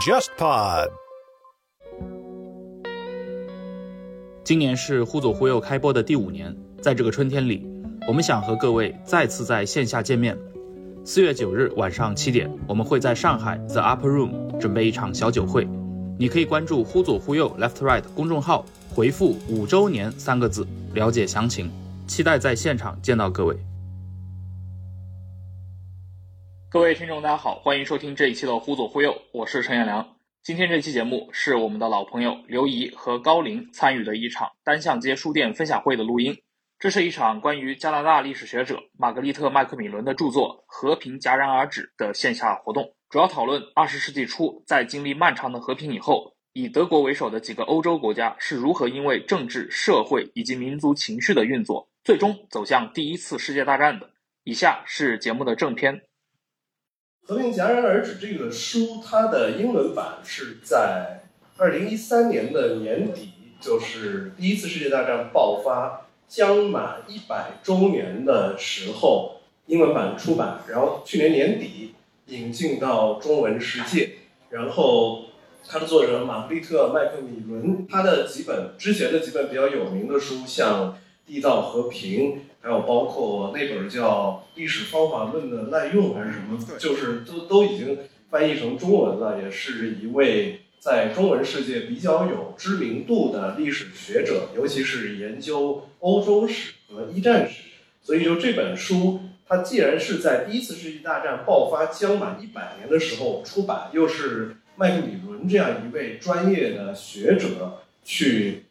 JustPod。今年是忽左忽右开播的第五年，在这个春天里，我们想和各位再次在线下见面。四月九日晚上七点，我们会在上海 The Upper Room 准备一场小酒会，你可以关注“忽左忽右 Left Right” 公众号，回复“五周年”三个字了解详情。期待在现场见到各位。各位听众，大家好，欢迎收听这一期的《忽左忽右》，我是陈彦良。今天这期节目是我们的老朋友刘怡和高林参与的一场单向街书店分享会的录音。这是一场关于加拿大历史学者玛格丽特·麦克米伦的著作《和平戛然而止》的线下活动，主要讨论二十世纪初在经历漫长的和平以后，以德国为首的几个欧洲国家是如何因为政治、社会以及民族情绪的运作，最终走向第一次世界大战的。以下是节目的正片，《和平戛然而止》这个书，它的英文版是在二零一三年的年底，就是第一次世界大战爆发。将满一百周年的时候，英文版出版，然后去年年底引进到中文世界。然后，它的作者玛格丽特·麦克米伦，他的几本之前的几本比较有名的书，像《缔造和平》，还有包括那本叫《历史方法论的滥用》还是什么，就是都都已经翻译成中文了，也是一位。在中文世界比较有知名度的历史学者，尤其是研究欧洲史和一战史，所以就这本书，它既然是在第一次世界大战爆发将满一百年的时候出版，又是麦克米伦这样一位专业的学者去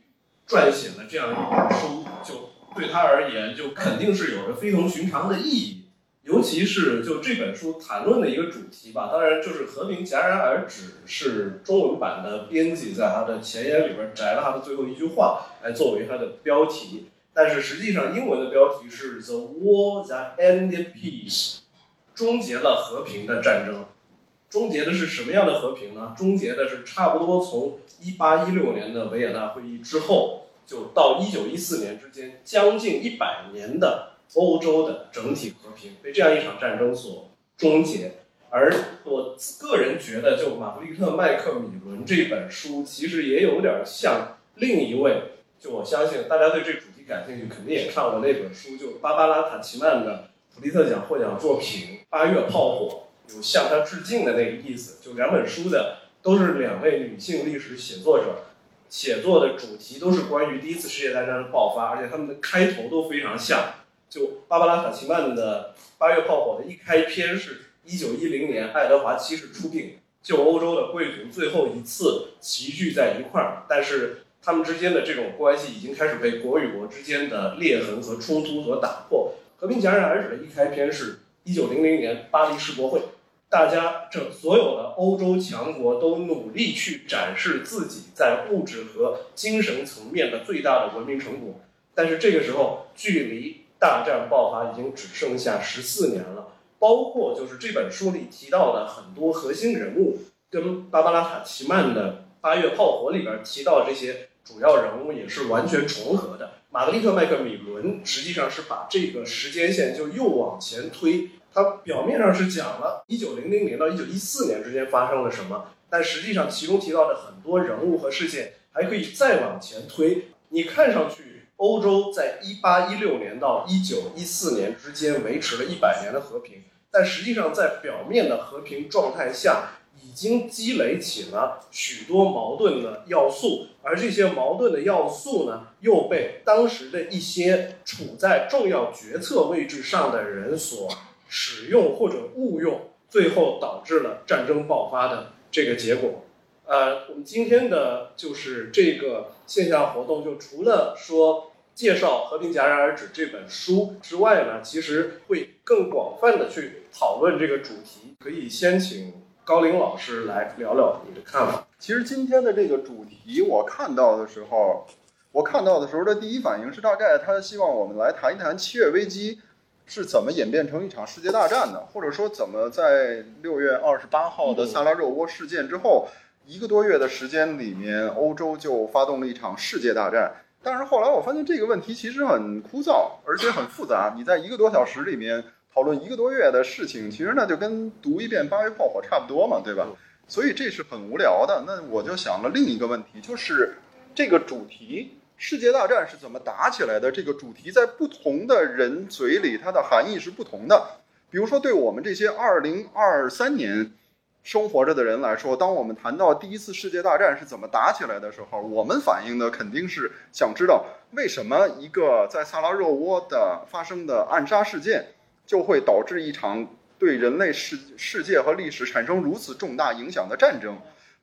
撰写了这样一本书，就对他而言，就肯定是有着非同寻常的意义。尤其是就这本书谈论的一个主题吧，当然就是和平戛然而止是中文版的编辑在他的前言里边摘了他的最后一句话来作为他的标题，但是实际上英文的标题是 The War That Ended Peace，终结了和平的战争。终结的是什么样的和平呢？终结的是差不多从一八一六年的维也纳会议之后，就到一九一四年之间将近一百年的。欧洲的整体和平被这样一场战争所终结，而我个人觉得，就玛格丽特·麦克米伦这本书，其实也有点像另一位。就我相信大家对这主题感兴趣，肯定也看过那本书，就芭芭拉·塔奇曼的普利特奖获奖作品《八月炮火》，有向他致敬的那个意思。就两本书的都是两位女性历史写作者，写作的主题都是关于第一次世界大战的爆发，而且他们的开头都非常像。就芭芭拉·卡奇曼的《八月炮火》的一开篇是1910年，爱德华七世出兵，就欧洲的贵族最后一次齐聚在一块儿，但是他们之间的这种关系已经开始被国与国之间的裂痕和冲突所打破。和平戛然而止的一开篇是1900年巴黎世博会，大家这所有的欧洲强国都努力去展示自己在物质和精神层面的最大的文明成果，但是这个时候距离。大战爆发已经只剩下十四年了，包括就是这本书里提到的很多核心人物，跟芭芭拉·塔奇曼的《八月炮火》里边提到这些主要人物也是完全重合的。玛格丽特·麦克米伦实际上是把这个时间线就又往前推，他表面上是讲了一九零零年到一九一四年之间发生了什么，但实际上其中提到的很多人物和事件还可以再往前推。你看上去。欧洲在一八一六年到一九一四年之间维持了一百年的和平，但实际上在表面的和平状态下，已经积累起了许多矛盾的要素，而这些矛盾的要素呢，又被当时的一些处在重要决策位置上的人所使用或者误用，最后导致了战争爆发的这个结果。呃，我们今天的就是这个线下活动，就除了说。介绍《和平戛然而止》这本书之外呢，其实会更广泛的去讨论这个主题。可以先请高林老师来聊聊你的看法。其实今天的这个主题，我看到的时候，我看到的时候的第一反应是，大概他希望我们来谈一谈七月危机是怎么演变成一场世界大战的，或者说怎么在六月二十八号的萨拉热窝事件之后一个多月的时间里面，欧洲就发动了一场世界大战。但是后来我发现这个问题其实很枯燥，而且很复杂。你在一个多小时里面讨论一个多月的事情，其实那就跟读一遍八月炮火差不多嘛，对吧？所以这是很无聊的。那我就想了另一个问题，就是这个主题世界大战是怎么打起来的？这个主题在不同的人嘴里，它的含义是不同的。比如说，对我们这些二零二三年生活着的人来说，当我们谈到第一次世界大战是怎么打起来的时候，我们反映的肯定是想知道为什么一个在萨拉热窝的发生的暗杀事件，就会导致一场对人类世世界和历史产生如此重大影响的战争。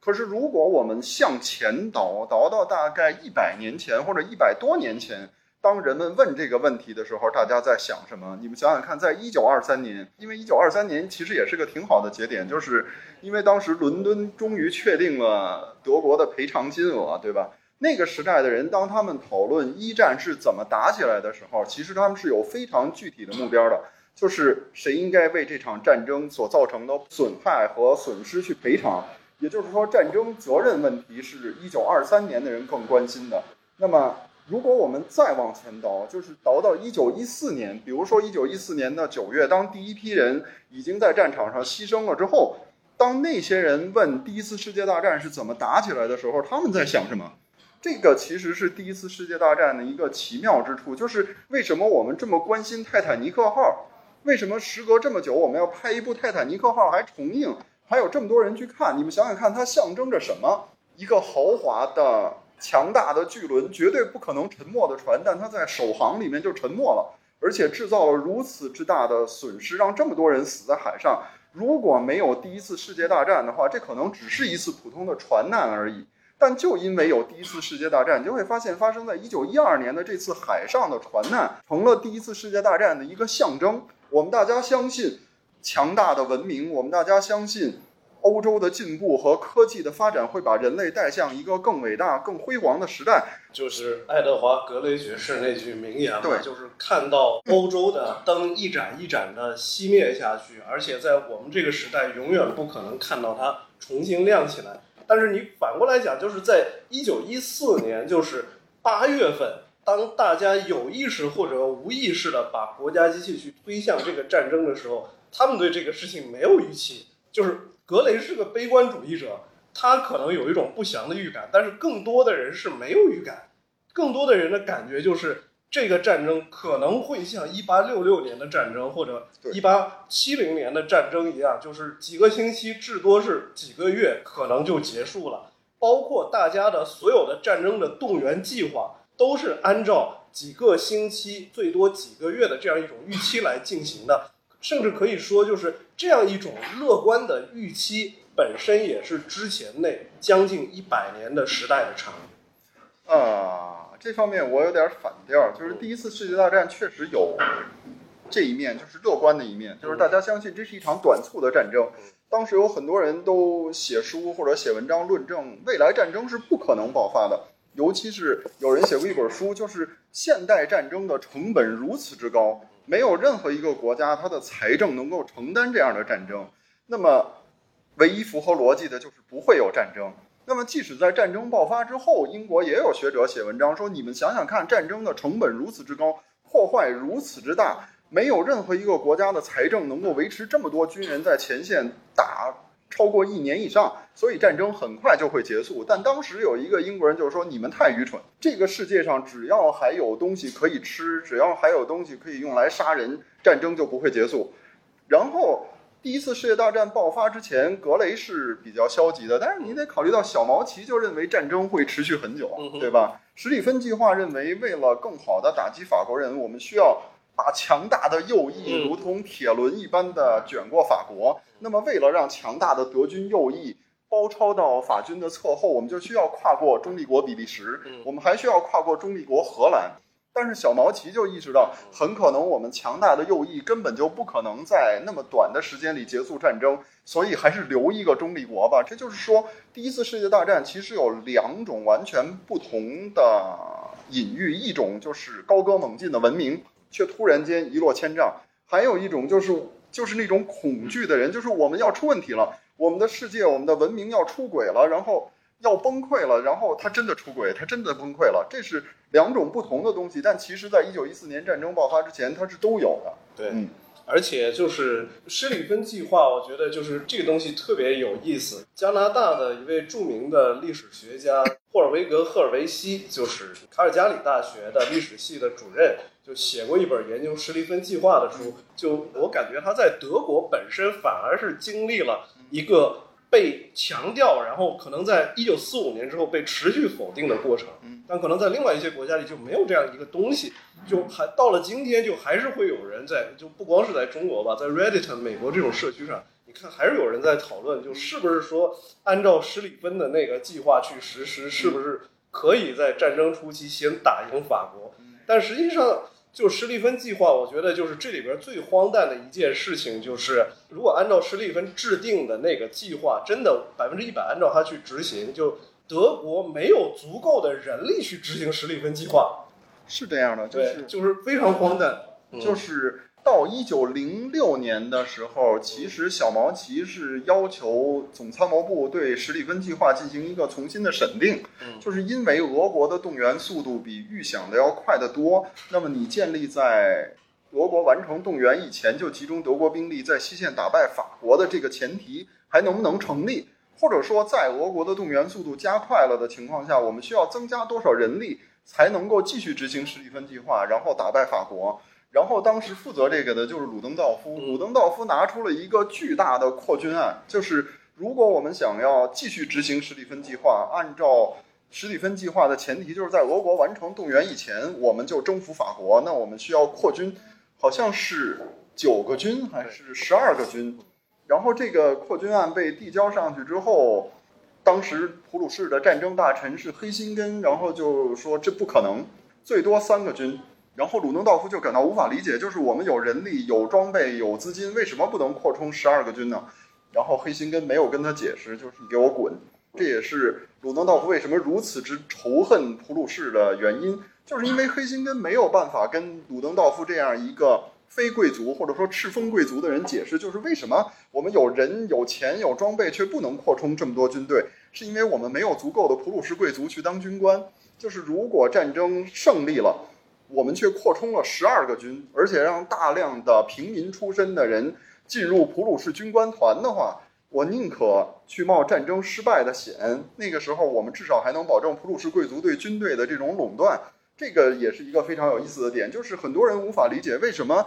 可是，如果我们向前倒，倒到大概一百年前或者一百多年前，当人们问这个问题的时候，大家在想什么？你们想想看，在一九二三年，因为一九二三年其实也是个挺好的节点，就是因为当时伦敦终于确定了德国的赔偿金额，对吧？那个时代的人，当他们讨论一战是怎么打起来的时候，其实他们是有非常具体的目标的，就是谁应该为这场战争所造成的损害和损失去赔偿。也就是说，战争责任问题是一九二三年的人更关心的。那么，如果我们再往前倒，就是倒到一九一四年，比如说一九一四年的九月，当第一批人已经在战场上牺牲了之后，当那些人问第一次世界大战是怎么打起来的时候，他们在想什么？这个其实是第一次世界大战的一个奇妙之处，就是为什么我们这么关心泰坦尼克号？为什么时隔这么久，我们要拍一部泰坦尼克号还重映？还有这么多人去看，你们想想看，它象征着什么？一个豪华的、强大的巨轮，绝对不可能沉没的船，但它在首航里面就沉没了，而且制造了如此之大的损失，让这么多人死在海上。如果没有第一次世界大战的话，这可能只是一次普通的船难而已。但就因为有第一次世界大战，你就会发现，发生在一九一二年的这次海上的船难，成了第一次世界大战的一个象征。我们大家相信。强大的文明，我们大家相信，欧洲的进步和科技的发展会把人类带向一个更伟大、更辉煌的时代。就是爱德华·格雷爵士那句名言嘛，对就是看到欧洲的灯一盏一盏的熄灭下去，而且在我们这个时代永远不可能看到它重新亮起来。但是你反过来讲，就是在一九一四年，就是八月份，当大家有意识或者无意识的把国家机器去推向这个战争的时候，他们对这个事情没有预期。就是格雷是个悲观主义者，他可能有一种不祥的预感，但是更多的人是没有预感，更多的人的感觉就是这个战争可能会像一八六六年的战争或者对一八七零年的战争一样，就是几个星期，至多是几个月，可能就结束了。包括大家的所有的战争的动员计划，都是按照几个星期，最多几个月的这样一种预期来进行的。甚至可以说，就是这样一种乐观的预期本身也是之前那将近一百年的时代的产物。啊，这方面我有点反调，就是第一次世界大战确实有这一面，就是乐观的一面，就是大家相信这是一场短促的战争。当时有很多人都写书或者写文章论证，未来战争是不可能爆发的。尤其是有人写过一本书，就是现代战争的成本如此之高，没有任何一个国家它的财政能够承担这样的战争。那么，唯一符合逻辑的就是不会有战争。那么，即使在战争爆发之后，英国也有学者写文章说：“你们想想看，战争的成本如此之高，破坏如此之大，没有任何一个国家的财政能够维持这么多军人在前线打超过一年以上，所以战争很快就会结束。”但当时有一个英国人就说：“你们太愚蠢，这个世界上只要还有东西可以吃，只要还有东西可以用来杀人，战争就不会结束。”然后。第一次世界大战爆发之前，格雷是比较消极的，但是你得考虑到小毛奇就认为战争会持续很久，对吧？史蒂芬计划认为，为了更好的打击法国人，我们需要把强大的右翼嗯如同铁轮一般的卷过法国。那么，为了让强大的德军右翼包抄到法军的侧后，我们就需要跨过中立国比利时嗯，我们还需要跨过中立国荷兰。但是小毛奇就意识到，很可能我们强大的右翼根本就不可能在那么短的时间里结束战争，所以还是留一个中立国吧。这就是说，第一次世界大战其实有两种完全不同的隐喻，一种就是高歌猛进的文明，却突然间一落千丈；还有一种就是就是那种恐惧的人，就是我们要出问题了，我们的世界、我们的文明要出轨了，然后。要崩溃了，然后他真的出轨，他真的崩溃了，这是两种不同的东西。但其实，在一九一四年战争爆发之前，它是都有的。对嗯而且就是施里芬计划，我觉得就是这个东西特别有意思。加拿大的一位著名的历史学家霍尔维格·赫尔维希，就是卡尔加里大学的历史系的主任，就写过一本研究施里芬计划的书。就我感觉他在德国本身反而是经历了一个。被强调，然后可能在一九四五年之后被持续否定的过程，但可能在另外一些国家里就没有这样一个东西，就还到了今天，就还是会有人在，就不光是在中国吧，在 Reddit 美国这种社区上，你看还是有人在讨论，就是不是说按照施里芬的那个计划去实施，是不是可以在战争初期先打赢法国？但实际上。就施利芬计划，我觉得就是这里边最荒诞的一件事情，就是如果按照施利芬制定的那个计划，真的百分之一百按照它去执行，就德国没有足够的人力去执行施利芬计划，是这样的，就是就是非常荒诞，就是。到一九零六年的时候，其实小毛奇是要求总参谋部对史里芬计划进行一个重新的审定，就是因为俄国的动员速度比预想的要快得多。那么你建立在俄国完成动员以前就集中德国兵力在西线打败法国的这个前提还能不能成立？或者说，在俄国的动员速度加快了的情况下，我们需要增加多少人力才能够继续执行史里芬计划，然后打败法国？然后当时负责这个的就是鲁登道夫，鲁登道夫拿出了一个巨大的扩军案，就是如果我们想要继续执行史蒂芬计划，按照史蒂芬计划的前提，就是在俄国完成动员以前，我们就征服法国，那我们需要扩军，好像是九个军还是十二个军？然后这个扩军案被递交上去之后，当时普鲁士的战争大臣是黑辛根，然后就说这不可能，最多三个军。然后鲁登道夫就感到无法理解，就是我们有人力、有装备、有资金，为什么不能扩充十二个军呢？然后黑心根没有跟他解释，就是你给我滚。这也是鲁登道夫为什么如此之仇恨普鲁士的原因，就是因为黑心根没有办法跟鲁登道夫这样一个非贵族或者说赤峰贵族的人解释，就是为什么我们有人、有钱、有装备却不能扩充这么多军队，是因为我们没有足够的普鲁士贵族去当军官。就是如果战争胜利了。我们却扩充了十二个军，而且让大量的平民出身的人进入普鲁士军官团的话，我宁可去冒战争失败的险。那个时候，我们至少还能保证普鲁士贵族对军队的这种垄断。这个也是一个非常有意思的点，就是很多人无法理解为什么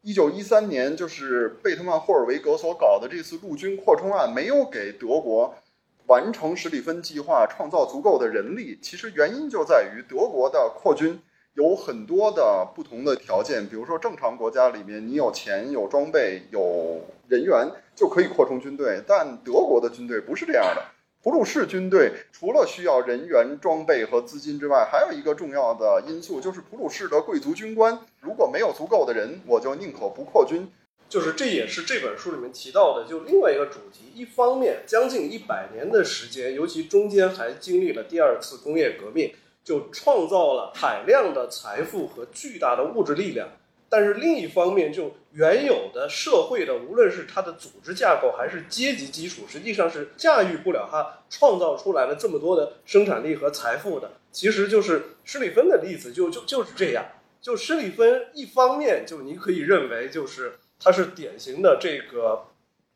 一九一三年就是贝特曼霍尔维格所搞的这次陆军扩充案没有给德国完成史里芬计划创造足够的人力。其实原因就在于德国的扩军。有很多的不同的条件，比如说正常国家里面，你有钱、有装备、有人员就可以扩充军队，但德国的军队不是这样的。普鲁士军队除了需要人员、装备和资金之外，还有一个重要的因素就是普鲁士的贵族军官如果没有足够的人，我就宁可不扩军。就是这也是这本书里面提到的，就另外一个主题。一方面，将近一百年的时间，尤其中间还经历了第二次工业革命。就创造了海量的财富和巨大的物质力量，但是另一方面，就原有的社会的，无论是它的组织架构还是阶级基础，实际上是驾驭不了它创造出来了这么多的生产力和财富的。其实就是施里芬的例子，就就就是这样。就施里芬一方面，就你可以认为就是他是典型的这个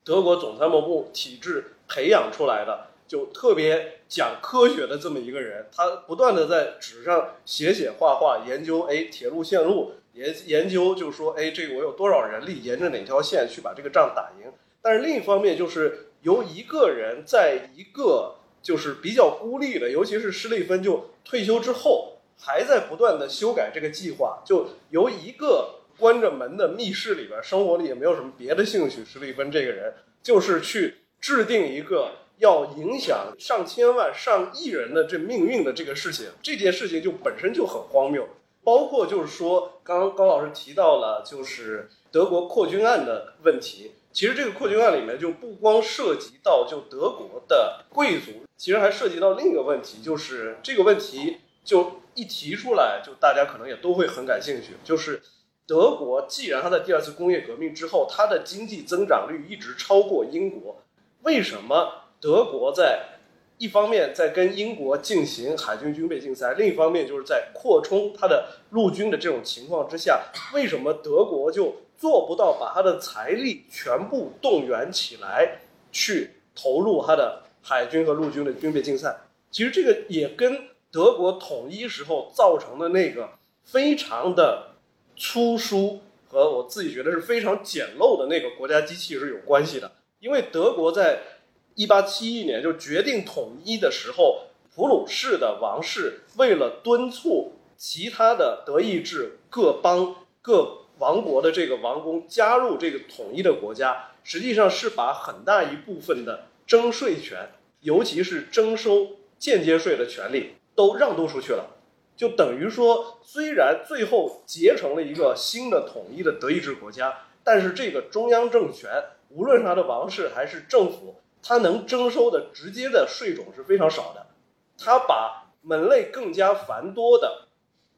德国总参谋部体制培养出来的。就特别讲科学的这么一个人，他不断的在纸上写写画画，研究哎铁路线路，研研究就是说哎这个我有多少人力，沿着哪条线去把这个仗打赢。但是另一方面，就是由一个人在一个就是比较孤立的，尤其是施利芬就退休之后，还在不断的修改这个计划。就由一个关着门的密室里边，生活里也没有什么别的兴趣，施利芬这个人就是去制定一个。要影响上千万、上亿人的这命运的这个事情，这件事情就本身就很荒谬。包括就是说，刚刚高老师提到了，就是德国扩军案的问题。其实这个扩军案里面就不光涉及到就德国的贵族，其实还涉及到另一个问题，就是这个问题就一提出来，就大家可能也都会很感兴趣。就是德国既然它在第二次工业革命之后，它的经济增长率一直超过英国，为什么？德国在一方面在跟英国进行海军军备竞赛，另一方面就是在扩充它的陆军的这种情况之下，为什么德国就做不到把它的财力全部动员起来去投入它的海军和陆军的军备竞赛。其实这个也跟德国统一时候造成的那个非常的粗疏和我自己觉得是非常简陋的那个国家机器是有关系的。因为德国在一八七一年就决定统一的时候，普鲁士的王室为了敦促其他的德意志各邦各王国的这个王公加入这个统一的国家，实际上是把很大一部分的征税权，尤其是征收间接税的权利都让渡出去了。就等于说，虽然最后结成了一个新的统一的德意志国家，但是这个中央政权，无论是他的王室还是政府，它能征收的直接的税种是非常少的。他把门类更加繁多的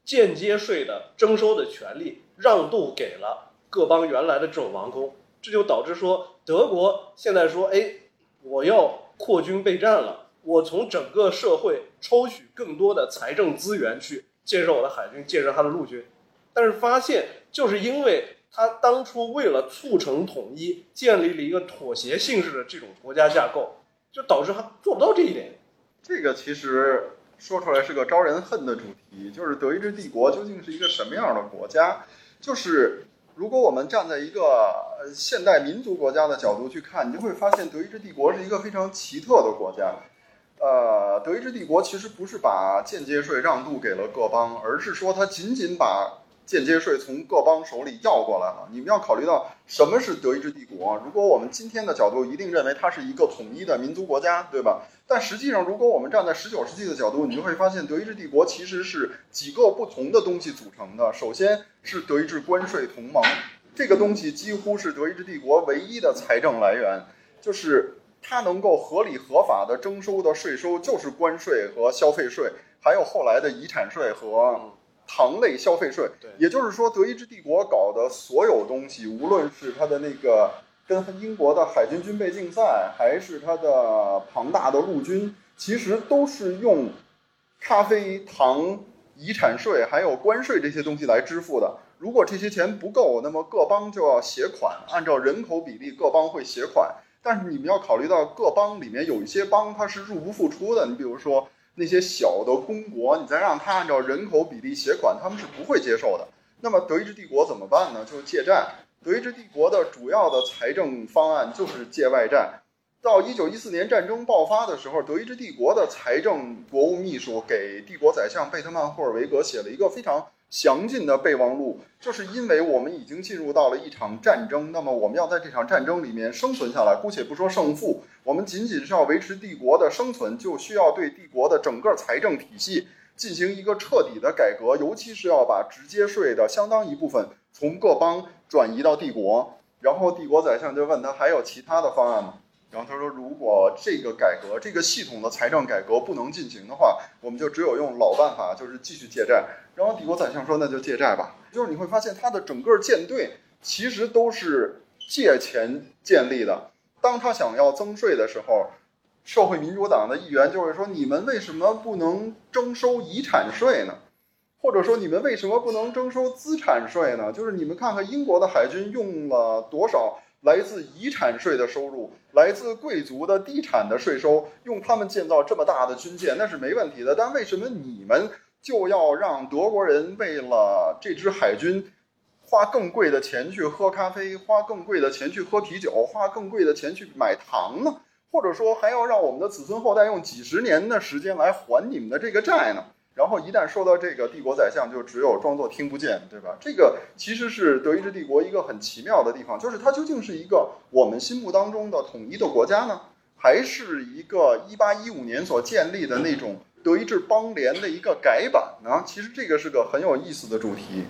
间接税的征收的权利让渡给了各邦原来的这种王公，这就导致说，德国现在说，哎，我要扩军备战了，我从整个社会抽取更多的财政资源去建设我的海军，建设他的陆军，但是发现就是因为他当初为了促成统一，建立了一个妥协性质的这种国家架构，就导致他做不到这一点。这个其实说出来是个招人恨的主题，就是德意志帝国究竟是一个什么样的国家？就是如果我们站在一个呃现代民族国家的角度去看，你就会发现德意志帝国是一个非常奇特的国家。呃，德意志帝国其实不是把间接税让渡给了各邦，而是说它仅仅把间接税从各邦手里要过来了。你们要考虑到什么是德意志帝国？如果我们今天的角度一定认为它是一个统一的民族国家，对吧？但实际上，如果我们站在十九世纪的角度，你就会发现德意志帝国其实是几个不同的东西组成的。首先是德意志关税同盟，这个东西几乎是德意志帝国唯一的财政来源，就是它能够合理合法的征收的税收就是关税和消费税，还有后来的遗产税和糖类消费税。也就是说，德意志帝国搞的所有东西，无论是它的那个跟英国的海军军备竞赛，还是它的庞大的陆军，其实都是用咖啡、糖、遗产税还有关税这些东西来支付的。如果这些钱不够，那么各邦就要携款，按照人口比例，各邦会携款。但是你们要考虑到，各邦里面有一些邦它是入不敷出的。你比如说那些小的公国，你再让他按照人口比例携款，他们是不会接受的。那么德意志帝国怎么办呢？就是借债。德意志帝国的主要的财政方案就是借外债。到一九一四年战争爆发的时候，德意志帝国的财政国务秘书给帝国宰相贝特曼霍尔维格写了一个非常详尽的备忘录，就是因为我们已经进入到了一场战争，那么我们要在这场战争里面生存下来。姑且不说胜负，我们仅仅是要维持帝国的生存，就需要对帝国的整个财政体系进行一个彻底的改革，尤其是要把直接税的相当一部分从各邦转移到帝国。然后帝国宰相就问他还有其他的方案吗？然后他说，如果这个改革、这个系统的财政改革不能进行的话，我们就只有用老办法，就是继续借债。然后帝国宰相说，那就借债吧。就是你会发现，他的整个舰队其实都是借钱建立的。当他想要增税的时候，社会民主党的议员就会说：“你们为什么不能征收遗产税呢？或者说你们为什么不能征收资产税呢？就是你们看看英国的海军用了多少来自遗产税的收入，来自贵族的地产的税收，用他们建造这么大的军舰，那是没问题的。但为什么你们就要让德国人为了这支海军？”花更贵的钱去喝咖啡，花更贵的钱去喝啤酒，花更贵的钱去买糖呢？或者说还要让我们的子孙后代用几十年的时间来还你们的这个债呢？然后一旦说到这个，帝国宰相就只有装作听不见，对吧？这个其实是德意志帝国一个很奇妙的地方，就是它究竟是一个我们心目当中的统一的国家呢，还是一个一八一五年所建立的那种德意志邦联的一个改版呢？其实这个是个很有意思的主题。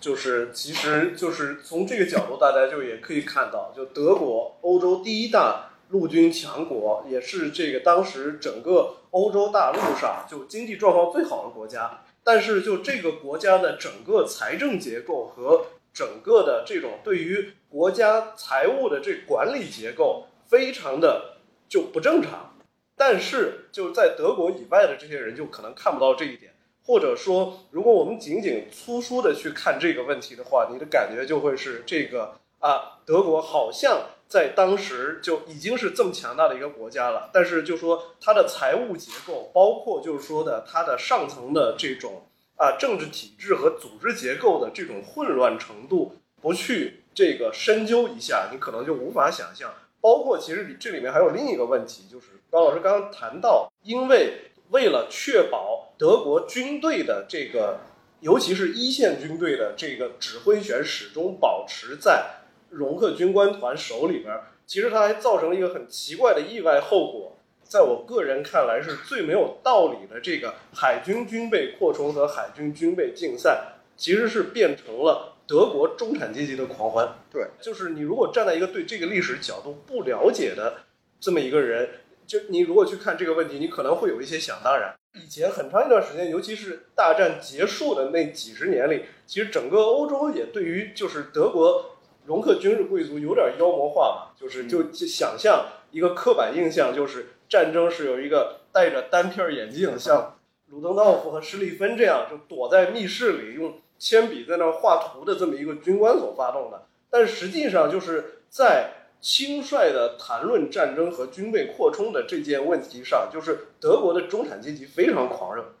就是，其实就是从这个角度，大家就也可以看到，就德国，欧洲第一大陆军强国，也是这个当时整个欧洲大陆上就经济状况最好的国家。但是，就这个国家的整个财政结构和整个的这种对于国家财务的这管理结构，非常的就不正常。但是，就在德国以外的这些人就可能看不到这一点。或者说，如果我们仅仅粗疏的去看这个问题的话，你的感觉就会是这个啊，德国好像在当时就已经是这么强大的一个国家了，但是就说它的财务结构，包括就是说的它的上层的这种啊政治体制和组织结构的这种混乱程度，不去这个深究一下，你可能就无法想象。包括其实这里面还有另一个问题，就是高老师刚刚谈到，因为为了确保德国军队的这个，尤其是一线军队的这个指挥权始终保持在容克军官团手里边，其实它还造成了一个很奇怪的意外后果，在我个人看来是最没有道理的。这个海军军备扩充和海军军备竞赛，其实是变成了。德国中产阶级的狂欢，对，就是你如果站在一个对这个历史角度不了解的这么一个人，就你如果去看这个问题，你可能会有一些想当然。以前很长一段时间，尤其是大战结束的那几十年里，其实整个欧洲也对于就是德国容克军事贵族有点妖魔化嘛，就是就就想象一个刻板印象，就是战争是有一个戴着单片眼镜，像鲁登道夫和施利芬这样，就躲在密室里用。铅笔在那画图的这么一个军官所发动的，但实际上就是在轻率的谈论战争和军备扩充的这件问题上，就是德国的中产阶级非常狂热，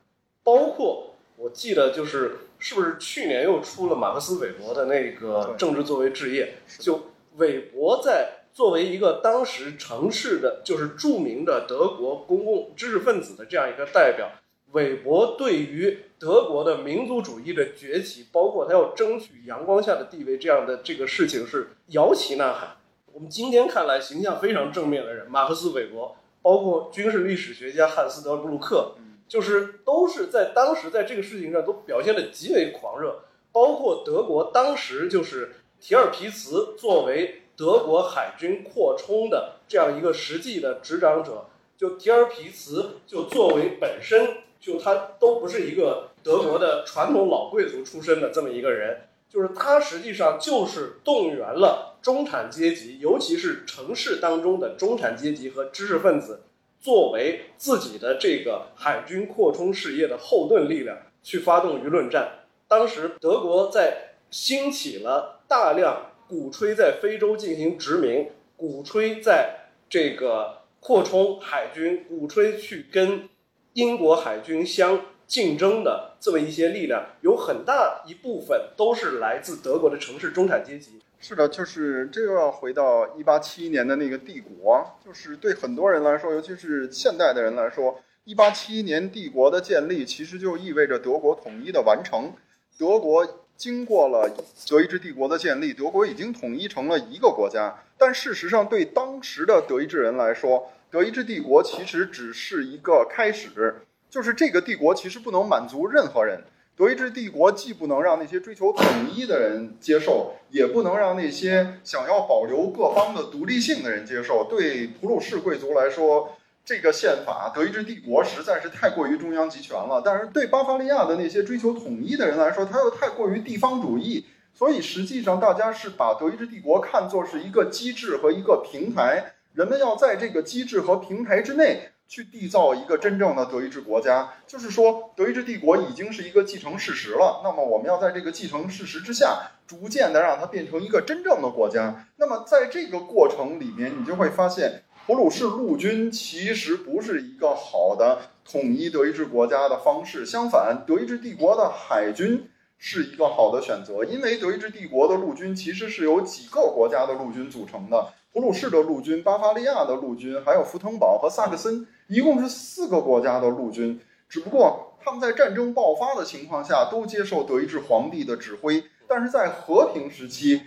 包括我记得就是是不是去年又出了马克思韦伯的那个政治作为置业，就韦伯在作为一个当时城市的就是著名的德国公共知识分子的这样一个代表。韦伯对于德国的民族主义的崛起，包括他要争取阳光下的地位这样的这个事情是摇旗呐喊。我们今天看来形象非常正面的人，马克思韦伯，包括军事历史学家汉斯德布鲁克，就是都是在当时在这个事情上都表现的极为狂热。包括德国当时就是提尔皮茨作为德国海军扩充的这样一个实际的执掌者，就提尔皮茨就作为本身。就他都不是一个德国的传统老贵族出身的这么一个人，就是他实际上就是动员了中产阶级，尤其是城市当中的中产阶级和知识分子，作为自己的这个海军扩充事业的后盾力量去发动舆论战。当时德国在兴起了大量鼓吹在非洲进行殖民，鼓吹在这个扩充海军，鼓吹去跟。英国海军相竞争的这么一些力量，有很大一部分都是来自德国的城市中产阶级。是的，就是这又要回到一八七一年的那个帝国，就是对很多人来说，尤其是现代的人来说，一八七一年帝国的建立，其实就意味着德国统一的完成。德国经过了德意志帝国的建立，德国已经统一成了一个国家。但事实上，对当时的德意志人来说，德意志帝国其实只是一个开始，就是这个帝国其实不能满足任何人。德意志帝国既不能让那些追求统一的人接受，也不能让那些想要保留各方的独立性的人接受。对普鲁士贵族来说，这个宪法德意志帝国实在是太过于中央集权了；但是对巴伐利亚的那些追求统一的人来说，它又太过于地方主义。所以实际上，大家是把德意志帝国看作是一个机制和一个平台。人们要在这个机制和平台之内去缔造一个真正的德意志国家，就是说，德意志帝国已经是一个既成事实了。那么，我们要在这个既成事实之下，逐渐的让它变成一个真正的国家。那么，在这个过程里面，你就会发现，普鲁士陆军其实不是一个好的统一德意志国家的方式。相反，德意志帝国的海军是一个好的选择，因为德意志帝国的陆军其实是由几个国家的陆军组成的。普鲁士的陆军、巴伐利亚的陆军，还有福腾堡和萨克森，一共是四个国家的陆军。只不过他们在战争爆发的情况下都接受德意志皇帝的指挥，但是在和平时期，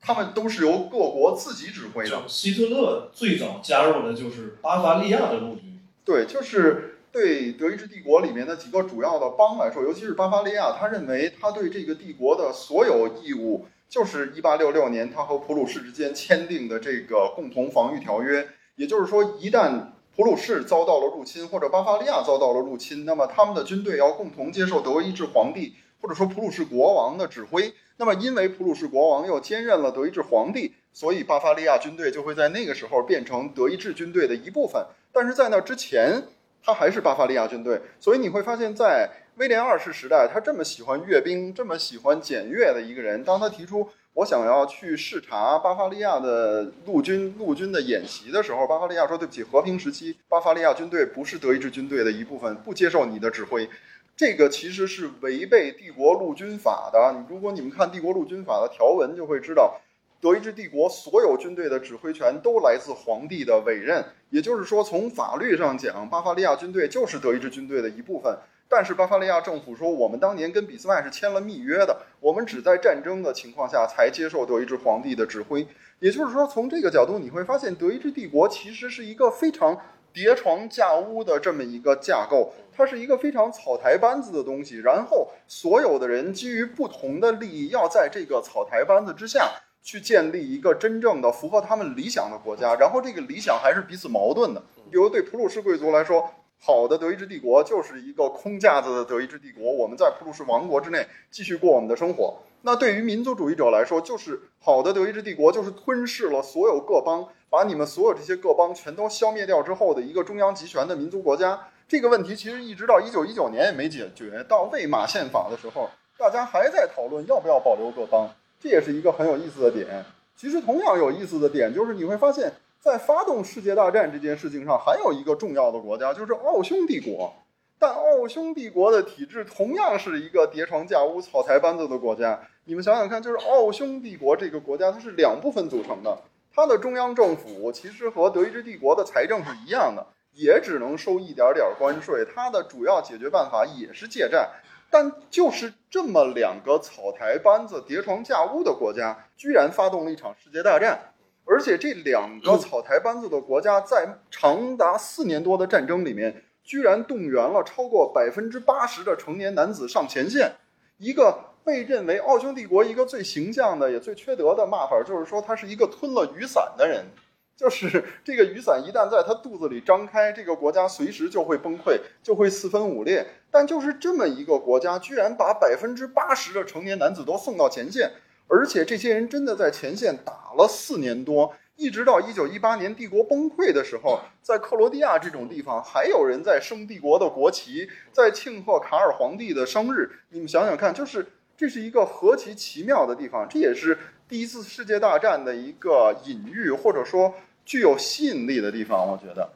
他们都是由各国自己指挥的。希特勒最早加入的就是巴伐利亚的陆军。对，就是对德意志帝国里面的几个主要的邦来说，尤其是巴伐利亚，他认为他对这个帝国的所有义务。就是一八六六年，他和普鲁士之间签订的这个共同防御条约。也就是说，一旦普鲁士遭到了入侵，或者巴伐利亚遭到了入侵，那么他们的军队要共同接受德意志皇帝或者说普鲁士国王的指挥。那么，因为普鲁士国王又兼任了德意志皇帝，所以巴伐利亚军队就会在那个时候变成德意志军队的一部分。但是在那之前，他还是巴伐利亚军队。所以你会发现在威廉二世时代，他这么喜欢阅兵，这么喜欢检阅的一个人，当他提出我想要去视察巴伐利亚的陆军陆军的演习的时候，巴伐利亚说：“对不起，和平时期巴伐利亚军队不是德意志军队的一部分，不接受你的指挥。”这个其实是违背帝国陆军法的。如果你们看帝国陆军法的条文，就会知道，德意志帝国所有军队的指挥权都来自皇帝的委任。也就是说，从法律上讲，巴伐利亚军队就是德意志军队的一部分。但是巴伐利亚政府说，我们当年跟俾斯麦是签了密约的，我们只在战争的情况下才接受德意志皇帝的指挥。也就是说，从这个角度你会发现，德意志帝国其实是一个非常叠床架屋的这么一个架构，它是一个非常草台班子的东西。然后所有的人基于不同的利益，要在这个草台班子之下去建立一个真正的符合他们理想的国家。然后这个理想还是彼此矛盾的。比如对普鲁士贵族来说。好的德意志帝国就是一个空架子的德意志帝国，我们在普鲁士王国之内继续过我们的生活。那对于民族主义者来说，就是好的德意志帝国就是吞噬了所有各邦，把你们所有这些各邦全都消灭掉之后的一个中央集权的民族国家。这个问题其实一直到一九一九年也没解决，到魏玛宪法的时候，大家还在讨论要不要保留各邦，这也是一个很有意思的点。其实同样有意思的点就是你会发现。在发动世界大战这件事情上，还有一个重要的国家就是奥匈帝国，但奥匈帝国的体制同样是一个叠床架屋、草台班子的国家。你们想想看，就是奥匈帝国这个国家，它是两部分组成的，它的中央政府其实和德意志帝国的财政是一样的，也只能收一点点关税，它的主要解决办法也是借债。但就是这么两个草台班子、叠床架屋的国家，居然发动了一场世界大战。而且这两个草台班子的国家在长达四年多的战争里面，居然动员了超过百分之八十的成年男子上前线。一个被认为奥匈帝国一个最形象的也最缺德的骂法，就是说他是一个吞了雨伞的人。就是这个雨伞一旦在他肚子里张开，这个国家随时就会崩溃，就会四分五裂。但就是这么一个国家，居然把百分之八十的成年男子都送到前线。而且这些人真的在前线打了四年多，一直到一九一八年帝国崩溃的时候，在克罗地亚这种地方，还有人在升帝国的国旗，在庆贺卡尔皇帝的生日。你们想想看，就是这是一个何其奇妙的地方，这也是第一次世界大战的一个隐喻，或者说具有吸引力的地方。我觉得，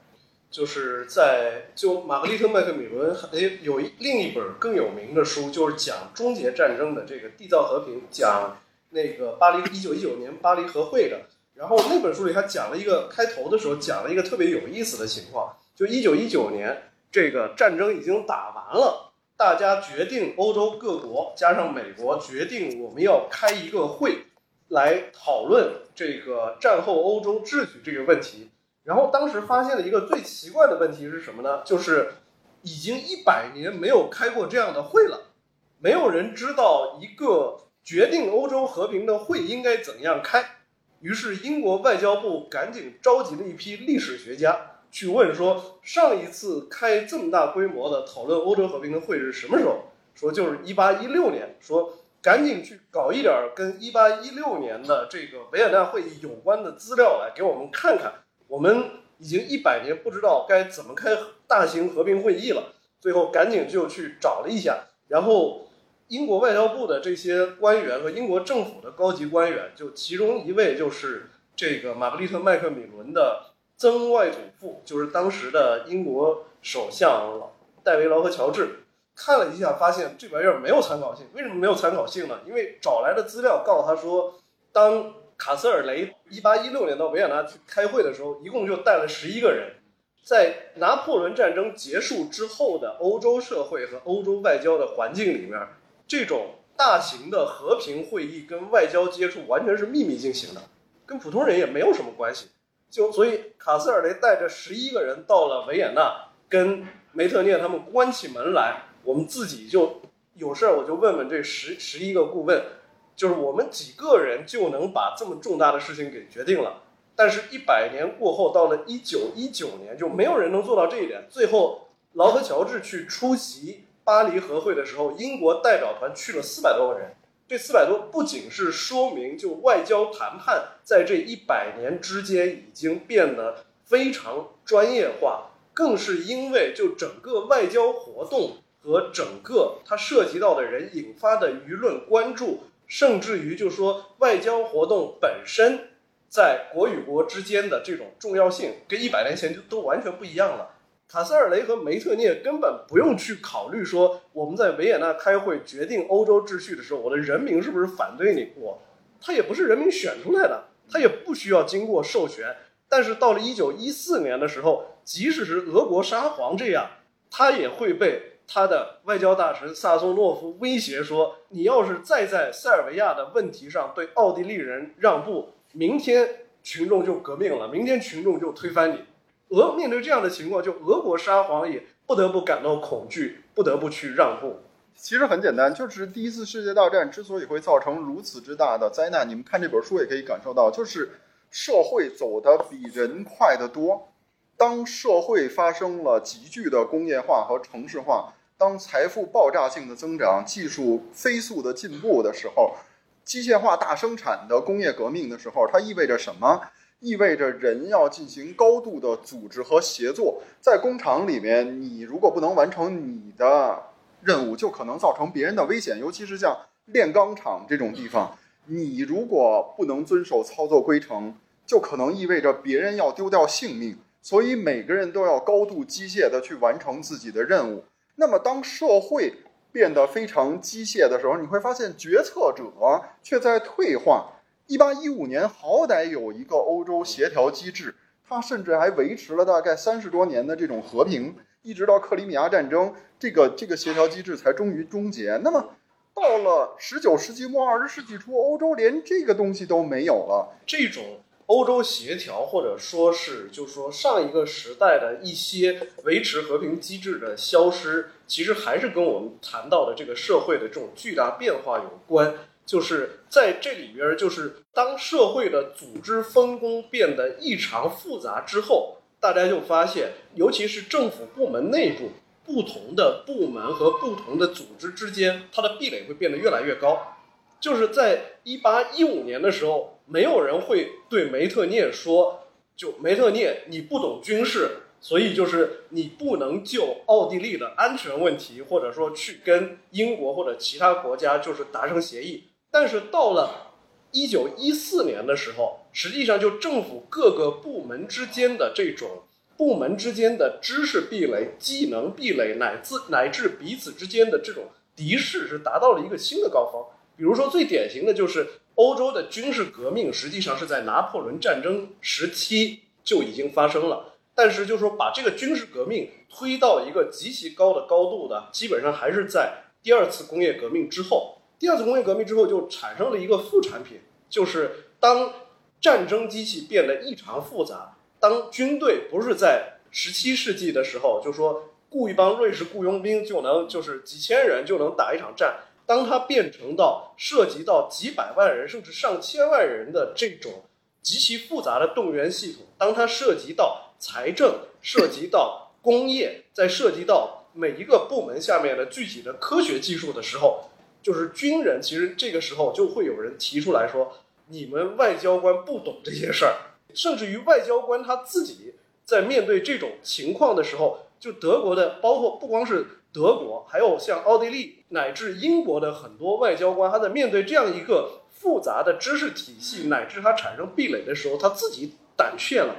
就是在就玛格丽特·麦克米伦还有另一本更有名的书，就是讲终结战争的这个《缔造和平》，讲。那个巴黎一九一九年巴黎和会的，然后那本书里他讲了一个开头的时候讲了一个特别有意思的情况，就一九一九年这个战争已经打完了，大家决定欧洲各国加上美国决定我们要开一个会来讨论这个战后欧洲秩序这个问题，然后当时发现了一个最奇怪的问题是什么呢？就是已经一百年没有开过这样的会了，没有人知道一个。决定欧洲和平的会应该怎样开？于是英国外交部赶紧召集了一批历史学家去问说：上一次开这么大规模的讨论欧洲和平的会是什么时候？说就是一八一六年。说赶紧去搞一点跟一八一六年的这个维也纳会议有关的资料来给我们看看。我们已经一百年不知道该怎么开大型和平会议了。最后赶紧就去找了一下，然后。英国外交部的这些官员和英国政府的高级官员，就其中一位就是这个玛格丽特·麦克米伦的曾外祖父，就是当时的英国首相戴维·劳合乔治，看了一下，发现这玩意儿没有参考性。为什么没有参考性呢？因为找来的资料告诉他说，当卡斯尔雷1816年到维也纳去开会的时候，一共就带了十一个人。在拿破仑战争结束之后的欧洲社会和欧洲外交的环境里面。这种大型的和平会议跟外交接触完全是秘密进行的，跟普通人也没有什么关系。就所以，卡斯尔雷带着十一个人到了维也纳，跟梅特涅他们关起门来，我们自己就有事儿，我就问问这十十一个顾问，就是我们几个人就能把这么重大的事情给决定了。但是，一百年过后，到了一九一九年，就没有人能做到这一点。最后，劳合乔治去出席。巴黎和会的时候，英国代表团去了四百多个人。这四百多不仅是说明，就外交谈判在这一百年之间已经变得非常专业化，更是因为就整个外交活动和整个它涉及到的人引发的舆论关注，甚至于就说外交活动本身在国与国之间的这种重要性，跟一百年前就都完全不一样了。卡塞尔雷和梅特涅根本不用去考虑说我们在维也纳开会决定欧洲秩序的时候，我的人民是不是反对你我，他也不是人民选出来的，他也不需要经过授权。但是到了一九一四年的时候，即使是俄国沙皇这样，他也会被他的外交大臣萨松诺夫威胁说：“你要是再在塞尔维亚的问题上对奥地利人让步，明天群众就革命了，明天群众就推翻你。”俄面对这样的情况，就俄国沙皇也不得不感到恐惧，不得不去让步。其实很简单，就是第一次世界大战之所以会造成如此之大的灾难，你们看这本书也可以感受到，就是社会走得比人快得多。当社会发生了急剧的工业化和城市化，当财富爆炸性的增长、技术飞速的进步的时候，机械化大生产的工业革命的时候，它意味着什么？意味着人要进行高度的组织和协作。在工厂里面，你如果不能完成你的任务，就可能造成别人的危险。尤其是像炼钢厂这种地方，你如果不能遵守操作规程，就可能意味着别人要丢掉性命。所以每个人都要高度机械的去完成自己的任务。那么，当社会变得非常机械的时候，你会发现决策者却在退化。一八一五年，好歹有一个欧洲协调机制，它甚至还维持了大概三十多年的这种和平，一直到克里米亚战争，这个这个协调机制才终于终结。那么，到了十九世纪末二十世纪初，欧洲连这个东西都没有了。这种欧洲协调，或者说是就是说上一个时代的一些维持和平机制的消失，其实还是跟我们谈到的这个社会的这种巨大变化有关。就是在这里边，就是当社会的组织分工变得异常复杂之后，大家就发现，尤其是政府部门内部，不同的部门和不同的组织之间，它的壁垒会变得越来越高。就是在一八一五年的时候，没有人会对梅特涅说：“就梅特涅，你不懂军事。”所以就是你不能就奥地利的安全问题，或者说去跟英国或者其他国家就是达成协议。但是到了一九一四年的时候，实际上就政府各个部门之间的这种部门之间的知识壁垒、技能壁垒，乃至乃至彼此之间的这种敌视，是达到了一个新的高峰。比如说最典型的就是欧洲的军事革命，实际上是在拿破仑战争时期就已经发生了。但是就是说把这个军事革命推到一个极其高的高度的，基本上还是在第二次工业革命之后。第二次工业革命之后，就产生了一个副产品，就是当战争机器变得异常复杂，当军队不是在十七世纪的时候，就说雇一帮瑞士雇佣兵就能，就是几千人就能打一场战，当它变成到涉及到几百万人甚至上千万人的这种极其复杂的动员系统，当它涉及到财政，涉及到工业，在涉及到每一个部门下面的具体的科学技术的时候。就是军人，其实这个时候就会有人提出来说，你们外交官不懂这些事儿，甚至于外交官他自己在面对这种情况的时候，就德国的，包括不光是德国，还有像奥地利乃至英国的很多外交官，他在面对这样一个复杂的知识体系，乃至他产生壁垒的时候，他自己胆怯了，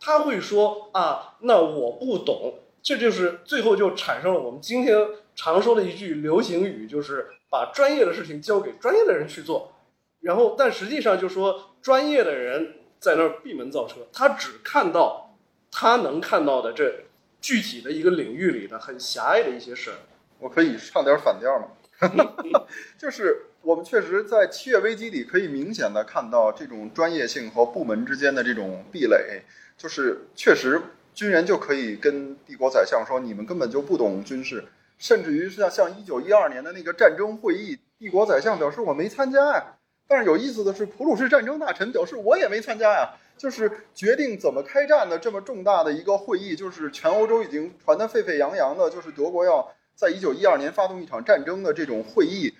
他会说啊，那我不懂，这就是最后就产生了我们今天常说的一句流行语，就是。把专业的事情交给专业的人去做，然后，但实际上就说专业的人在那儿闭门造车，他只看到他能看到的这具体的一个领域里的很狭隘的一些事儿。我可以唱点反调吗？就是我们确实在七月危机里可以明显的看到这种专业性和部门之间的这种壁垒，就是确实军人就可以跟帝国宰相说，你们根本就不懂军事。甚至于像像一九一二年的那个战争会议，帝国宰相表示我没参加呀。但是有意思的是，普鲁士战争大臣表示我也没参加呀。就是决定怎么开战的这么重大的一个会议，就是全欧洲已经传得沸沸扬扬的，就是德国要在一九一二年发动一场战争的这种会议。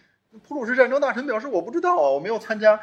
普鲁士战争大臣表示我不知道啊，我没有参加。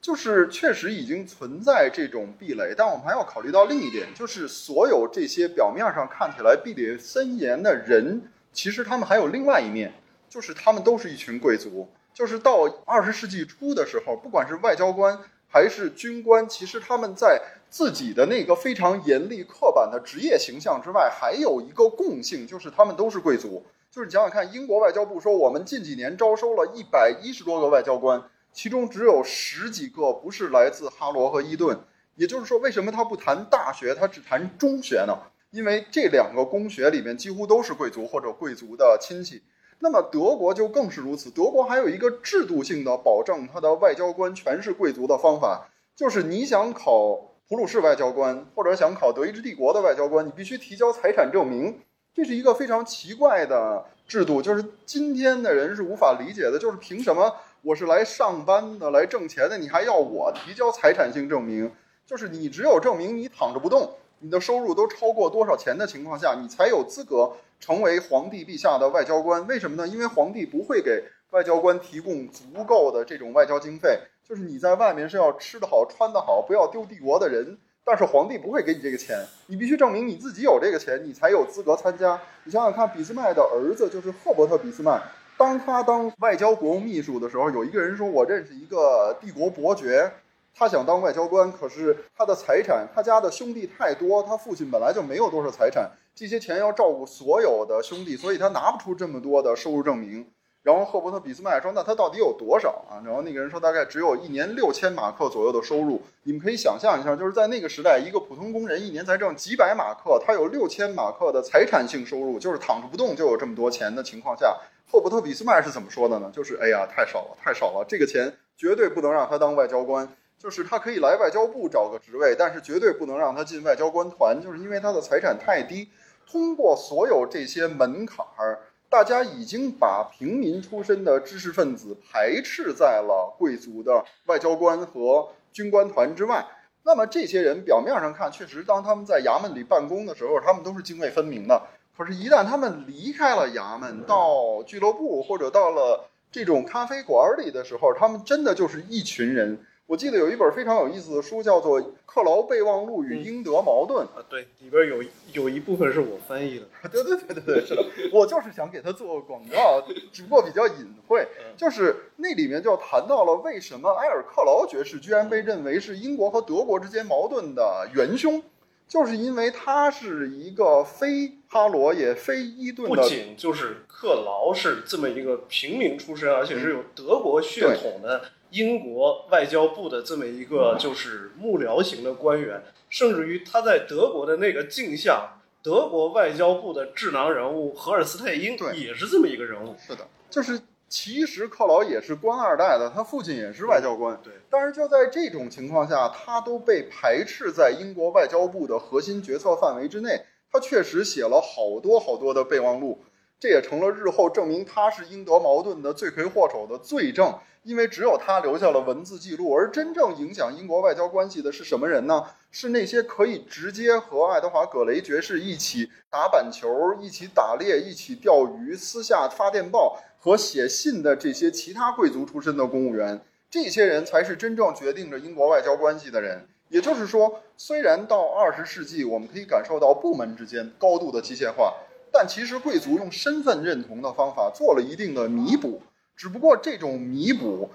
就是确实已经存在这种壁垒，但我们还要考虑到另一点，就是所有这些表面上看起来壁垒森严的人。其实他们还有另外一面，就是他们都是一群贵族。就是到二十世纪初的时候，不管是外交官还是军官，其实他们在自己的那个非常严厉刻板的职业形象之外，还有一个共性，就是他们都是贵族。就是你想想看，英国外交部说，我们近几年招收了一百一十多个外交官，其中只有十几个不是来自哈罗和伊顿。也就是说，为什么他不谈大学，他只谈中学呢？因为这两个公学里面几乎都是贵族或者贵族的亲戚。那么德国就更是如此。德国还有一个制度性的保证，他的外交官全是贵族的方法，就是你想考普鲁士外交官，或者想考德意志帝国的外交官，你必须提交财产证明。这是一个非常奇怪的制度，就是今天的人是无法理解的。就是凭什么我是来上班的、来挣钱的，你还要我提交财产性证明？就是你只有证明你躺着不动，你的收入都超过多少钱的情况下，你才有资格。成为皇帝陛下的外交官，为什么呢？因为皇帝不会给外交官提供足够的这种外交经费，就是你在外面是要吃得好、穿得好，不要丢帝国的人。但是皇帝不会给你这个钱，你必须证明你自己有这个钱，你才有资格参加。你想想看，俾斯麦的儿子就是赫伯特·俾斯麦，当他当外交国务秘书的时候，有一个人说：“我认识一个帝国伯爵，他想当外交官，可是他的财产，他家的兄弟太多，他父亲本来就没有多少财产。”这些钱要照顾所有的兄弟，所以他拿不出这么多的收入证明。然后赫伯特·俾斯麦说：“那他到底有多少啊？”然后那个人说：“大概只有一年六千马克左右的收入。”你们可以想象一下，就是在那个时代，一个普通工人一年才挣几百马克，他有六千马克的财产性收入，就是躺着不动就有这么多钱的情况下，赫伯特·俾斯麦是怎么说的呢？就是：“哎呀，太少了，太少了，这个钱绝对不能让他当外交官。就是他可以来外交部找个职位，但是绝对不能让他进外交官团，就是因为他的财产太低。”通过所有这些门槛儿，大家已经把平民出身的知识分子排斥在了贵族的外交官和军官团之外。那么这些人表面上看，确实当他们在衙门里办公的时候，他们都是泾渭分明的。可是，一旦他们离开了衙门，到俱乐部或者到了这种咖啡馆里的时候，他们真的就是一群人。我记得有一本非常有意思的书，叫做《克劳备忘录与英德矛盾》啊，对，里边有有一部分是我翻译的。对对对对对，是的，我就是想给他做个广告，只不过比较隐晦。就是那里面就谈到了为什么埃尔克劳爵士居然被认为是英国和德国之间矛盾的元凶，就是因为他是一个非哈罗也非伊顿的，不仅就是克劳是这么一个平民出身，而且是有德国血统的。英国外交部的这么一个就是幕僚型的官员，甚至于他在德国的那个镜像，德国外交部的智囊人物荷尔斯泰因也是这么一个人物。是的，就是其实克劳也是官二代的，他父亲也是外交官。对，但是就在这种情况下，他都被排斥在英国外交部的核心决策范围之内。他确实写了好多好多的备忘录，这也成了日后证明他是英德矛盾的罪魁祸首的罪证。因为只有他留下了文字记录，而真正影响英国外交关系的是什么人呢？是那些可以直接和爱德华·葛雷爵士一起打板球、一起打猎、一起钓鱼、私下发电报和写信的这些其他贵族出身的公务员。这些人才是真正决定着英国外交关系的人。也就是说，虽然到二十世纪，我们可以感受到部门之间高度的机械化，但其实贵族用身份认同的方法做了一定的弥补。只不过这种弥补，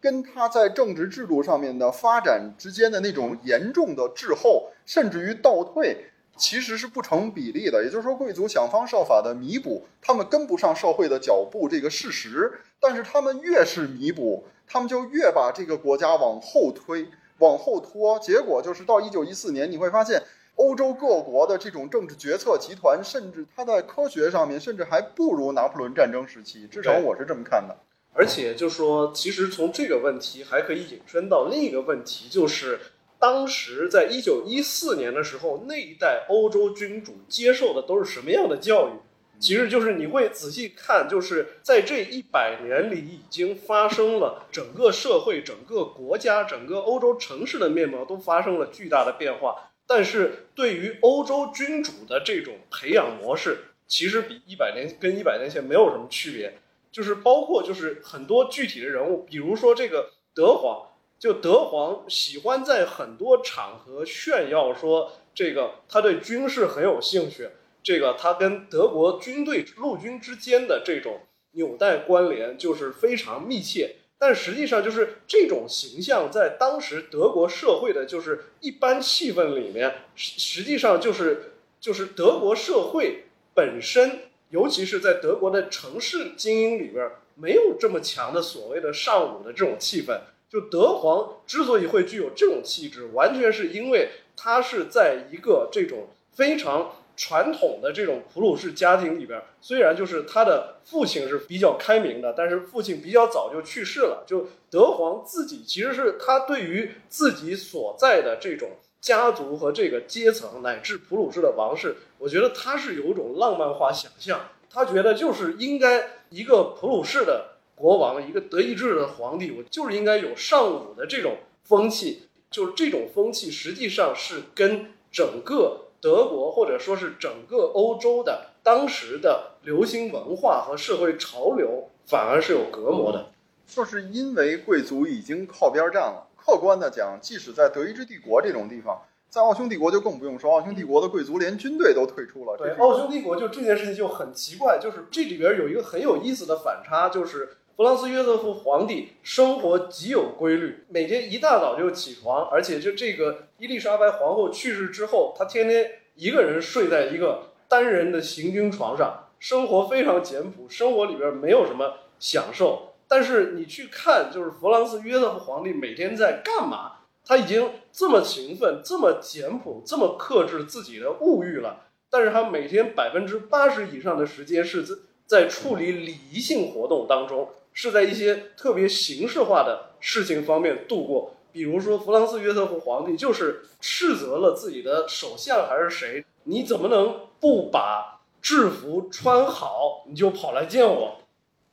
跟他在政治制度上面的发展之间的那种严重的滞后，甚至于倒退，其实是不成比例的。也就是说，贵族想方设法的弥补他们跟不上社会的脚步这个事实，但是他们越是弥补，他们就越把这个国家往后推、往后拖。结果就是到一九一四年，你会发现欧洲各国的这种政治决策集团，甚至它在科学上面，甚至还不如拿破仑战争时期。至少我是这么看的。而且就说，其实从这个问题还可以引申到另一个问题，就是当时在一九一四年的时候，那一代欧洲君主接受的都是什么样的教育？其实就是你会仔细看，就是在这一百年里，已经发生了整个社会、整个国家、整个欧洲城市的面貌都发生了巨大的变化。但是对于欧洲君主的这种培养模式，其实比一百年跟一百年前没有什么区别。就是包括就是很多具体的人物，比如说这个德皇，就德皇喜欢在很多场合炫耀说这个他对军事很有兴趣。这个他跟德国军队陆军之间的这种纽带关联就是非常密切。但实际上，就是这种形象在当时德国社会的，就是一般气氛里面，实实际上就是就是德国社会本身，尤其是在德国的城市精英里边，没有这么强的所谓的尚武的这种气氛。就德皇之所以会具有这种气质，完全是因为他是在一个这种非常。传统的这种普鲁士家庭里边，虽然就是他的父亲是比较开明的，但是父亲比较早就去世了。就德皇自己其实是他对于自己所在的这种家族和这个阶层，乃至普鲁士的王室，我觉得他是有一种浪漫化想象。他觉得就是应该一个普鲁士的国王，一个德意志的皇帝，我就是应该有尚武的这种风气。就是这种风气实际上是跟整个。德国或者说是整个欧洲的当时的流行文化和社会潮流，反而是有隔膜的，就是因为贵族已经靠边站了。客观的讲，即使在德意志帝国这种地方，在奥匈帝国就更不用说，奥匈帝国的贵族连军队都退出了。对，奥匈帝国就这件事情就很奇怪，就是这里边有一个很有意思的反差，就是。弗朗斯约瑟夫皇帝生活极有规律，每天一大早就起床，而且就这个伊丽莎白皇后去世之后，他天天一个人睡在一个单人的行军床上，生活非常简朴，生活里边没有什么享受。但是你去看，就是弗朗斯约瑟夫皇帝每天在干嘛？他已经这么勤奋、这么简朴、这么克制自己的物欲了，但是他每天百分之八十以上的时间是在在处理礼仪性活动当中。是在一些特别形式化的事情方面度过，比如说弗朗茨约瑟夫皇帝就是斥责了自己的首相还是谁，你怎么能不把制服穿好你就跑来见我？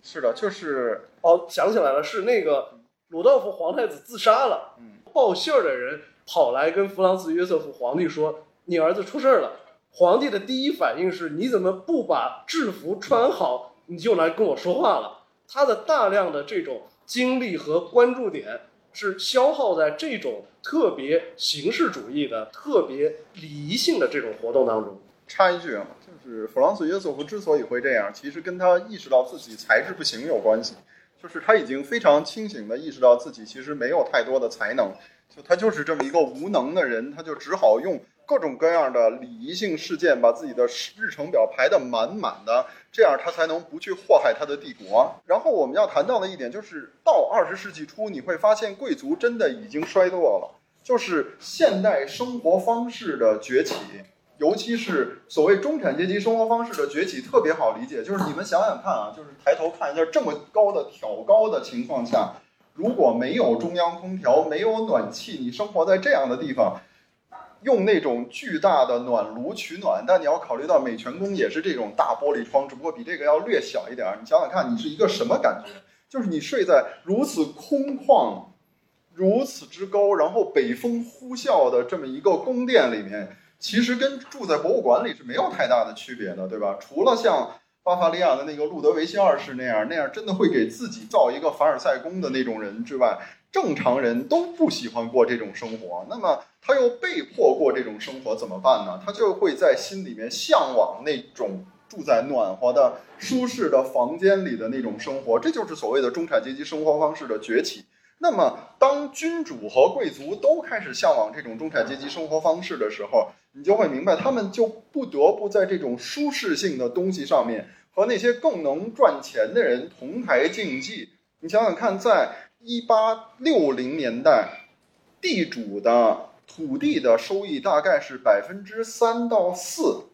是的，就是哦，想起来了，是那个鲁道夫皇太子自杀了，嗯，报信儿的人跑来跟弗朗茨约瑟夫皇帝说你儿子出事儿了，皇帝的第一反应是你怎么不把制服穿好你就来跟我说话了？他的大量的这种精力和关注点是消耗在这种特别形式主义的、特别礼仪性的这种活动当中。插一句啊，就是弗朗索约瑟夫之所以会这样，其实跟他意识到自己才智不行有关系。就是他已经非常清醒的意识到自己其实没有太多的才能，就他就是这么一个无能的人，他就只好用。各种各样的礼仪性事件，把自己的日程表排得满满的，这样他才能不去祸害他的帝国。然后我们要谈到的一点就是，到二十世纪初，你会发现贵族真的已经衰落了，就是现代生活方式的崛起，尤其是所谓中产阶级生活方式的崛起，特别好理解。就是你们想想看啊，就是抬头看一下这么高的挑高的情况下，如果没有中央空调，没有暖气，你生活在这样的地方。用那种巨大的暖炉取暖，但你要考虑到美泉宫也是这种大玻璃窗，只不过比这个要略小一点儿。你想想看，你是一个什么感觉？就是你睡在如此空旷、如此之高，然后北风呼啸的这么一个宫殿里面，其实跟住在博物馆里是没有太大的区别的，对吧？除了像巴伐利亚的那个路德维希二世那样，那样真的会给自己造一个凡尔赛宫的那种人之外，正常人都不喜欢过这种生活。那么。他又被迫过这种生活怎么办呢？他就会在心里面向往那种住在暖和的、舒适的房间里的那种生活，这就是所谓的中产阶级生活方式的崛起。那么，当君主和贵族都开始向往这种中产阶级生活方式的时候，你就会明白，他们就不得不在这种舒适性的东西上面和那些更能赚钱的人同台竞技。你想想看，在一八六零年代，地主的。土地的收益大概是百分之三到四，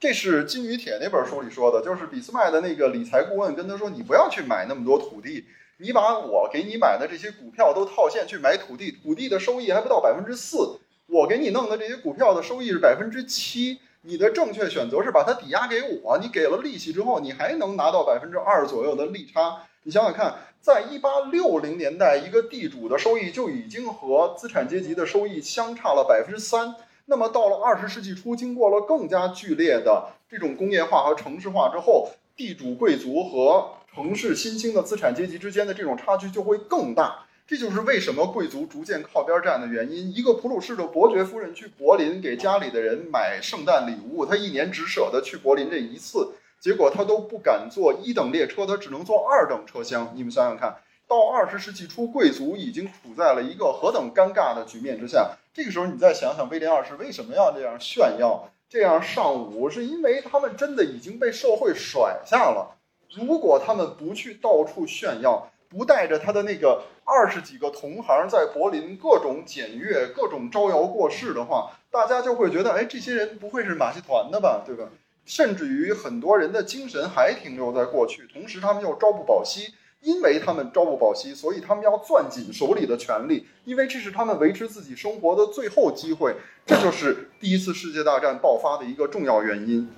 这是金与铁那本书里说的，就是俾斯麦的那个理财顾问跟他说：“你不要去买那么多土地，你把我给你买的这些股票都套现去买土地，土地的收益还不到百分之四，我给你弄的这些股票的收益是百分之七，你的正确选择是把它抵押给我，你给了利息之后，你还能拿到百分之二左右的利差。你想想看。”在一八六零年代，一个地主的收益就已经和资产阶级的收益相差了百分之三。那么到了二十世纪初，经过了更加剧烈的这种工业化和城市化之后，地主贵族和城市新兴的资产阶级之间的这种差距就会更大。这就是为什么贵族逐渐靠边站的原因。一个普鲁士的伯爵夫人去柏林给家里的人买圣诞礼物，她一年只舍得去柏林这一次，结果他都不敢坐一等列车，他只能坐二等车厢。你们想想看，到二十世纪初，贵族已经处在了一个何等尴尬的局面之下。这个时候，你再想想威廉二世为什么要这样炫耀、这样上舞，是因为他们真的已经被社会甩下了。如果他们不去到处炫耀，不带着他的那个二十几个同行在柏林各种检阅、各种招摇过市的话，大家就会觉得，哎，这些人不会是马戏团的吧，对吧？甚至于很多人的精神还停留在过去，同时他们又朝不保夕，因为他们朝不保夕，所以他们要攥紧手里的权力，因为这是他们维持自己生活的最后机会。这就是第一次世界大战爆发的一个重要原因。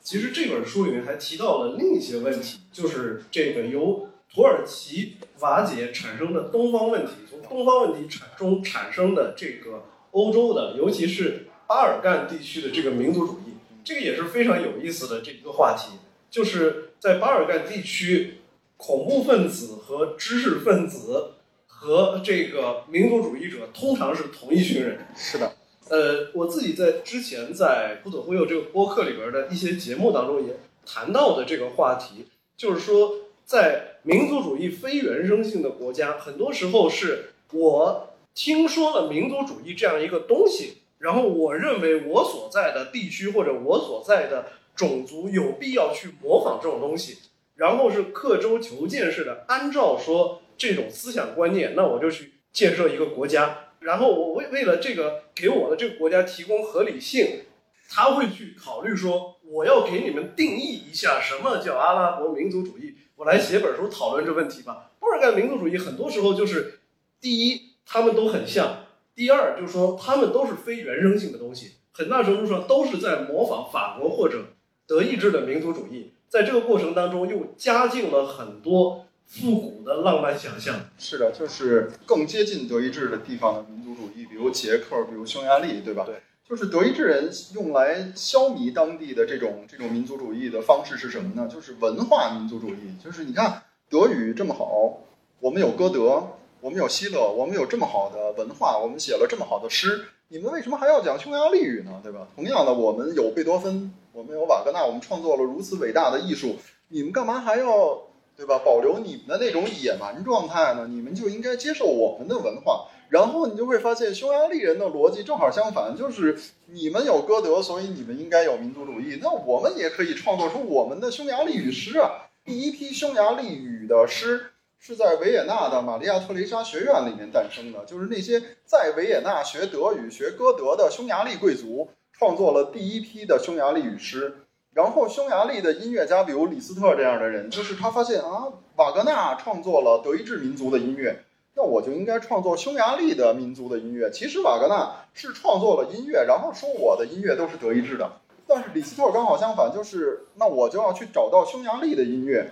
其实这本书里面还提到了另一些问题，就是这个由土耳其瓦解产生的东方问题，从东方问题产中产生的这个欧洲的，尤其是巴尔干地区的这个民族主义，这个也是非常有意思的这一个话题。就是在巴尔干地区，恐怖分子和知识分子和这个民族主义者通常是同一群人。是的，呃，我自己在之前在《不左忽右》这个播客里边的一些节目当中也谈到的这个话题，就是说，在民族主义非原生性的国家，很多时候是我听说了民族主义这样一个东西，然后我认为我所在的地区或者我所在的种族有必要去模仿这种东西，然后是刻舟求剑式的按照说这种思想观念，那我就去建设一个国家。然后我为为了这个给我的这个国家提供合理性，他会去考虑说，我要给你们定义一下什么叫阿拉伯民族主义，我来写本书讨论这问题吧。布尔干民族主义很多时候就是，第一，他们都很像；第二，就是说他们都是非原生性的东西，很大程度上都是在模仿法国或者德意志的民族主义，在这个过程当中又加进了很多复古的浪漫想象。是的，就是更接近德意志的地方的民族主义，比如捷克，比如匈牙利，对吧？对。就是德意志人用来消弭当地的这种这种民族主义的方式是什么呢？就是文化民族主义。就是你看德语这么好，我们有歌德，我们有希勒，我们有这么好的文化，我们写了这么好的诗，你们为什么还要讲匈牙利语呢？对吧？同样的，我们有贝多芬，我们有瓦格纳，我们创作了如此伟大的艺术，你们干嘛还要对吧？保留你们的那种野蛮状态呢？你们就应该接受我们的文化。然后你就会发现，匈牙利人的逻辑正好相反，就是你们有歌德，所以你们应该有民族主义。那我们也可以创作出我们的匈牙利语诗啊！第一批匈牙利语的诗是在维也纳的玛利亚特蕾莎学院里面诞生的，就是那些在维也纳学德语、学歌德的匈牙利贵族创作了第一批的匈牙利语诗。然后，匈牙利的音乐家，比如李斯特这样的人，就是他发现啊，瓦格纳创作了德意志民族的音乐。那我就应该创作匈牙利的民族的音乐。其实瓦格纳是创作了音乐，然后说我的音乐都是德意志的。但是李斯特刚好相反，就是那我就要去找到匈牙利的音乐。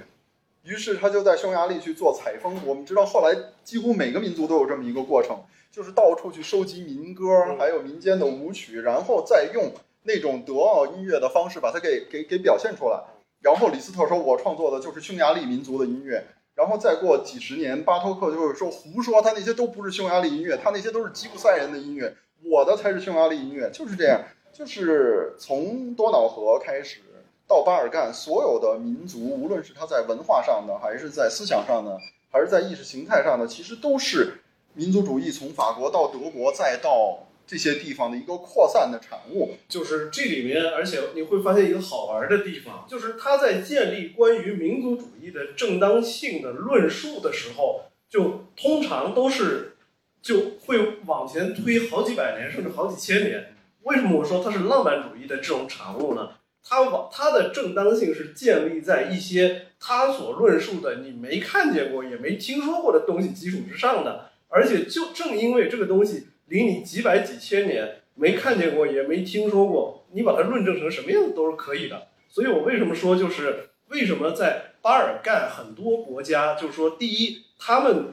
于是他就在匈牙利去做采风。我们知道后来几乎每个民族都有这么一个过程，就是到处去收集民歌，还有民间的舞曲，然后再用那种德奥音乐的方式把它给给给表现出来。然后李斯特说：“我创作的就是匈牙利民族的音乐。”然后再过几十年，巴托克就会说胡说，他那些都不是匈牙利音乐，他那些都是吉普赛人的音乐，我的才是匈牙利音乐，就是这样。就是从多瑙河开始到巴尔干，所有的民族，无论是他在文化上的，还是在思想上的，还是在意识形态上的，其实都是民族主义从法国到德国再到这些地方的一个扩散的产物。就是这里面，而且你会发现一个好玩的地方，就是他在建立关于民族主义的正当性的论述的时候，就通常都是就会往前推好几百年，甚至好几千年。为什么我说它是浪漫主义的这种产物呢？它往它的正当性是建立在一些他所论述的你没看见过也没听说过的东西基础之上的，而且就正因为这个东西离你几百几千年没看见过也没听说过，你把它论证成什么样子都是可以的。所以我为什么说就是为什么在巴尔干很多国家，就是说第一，他们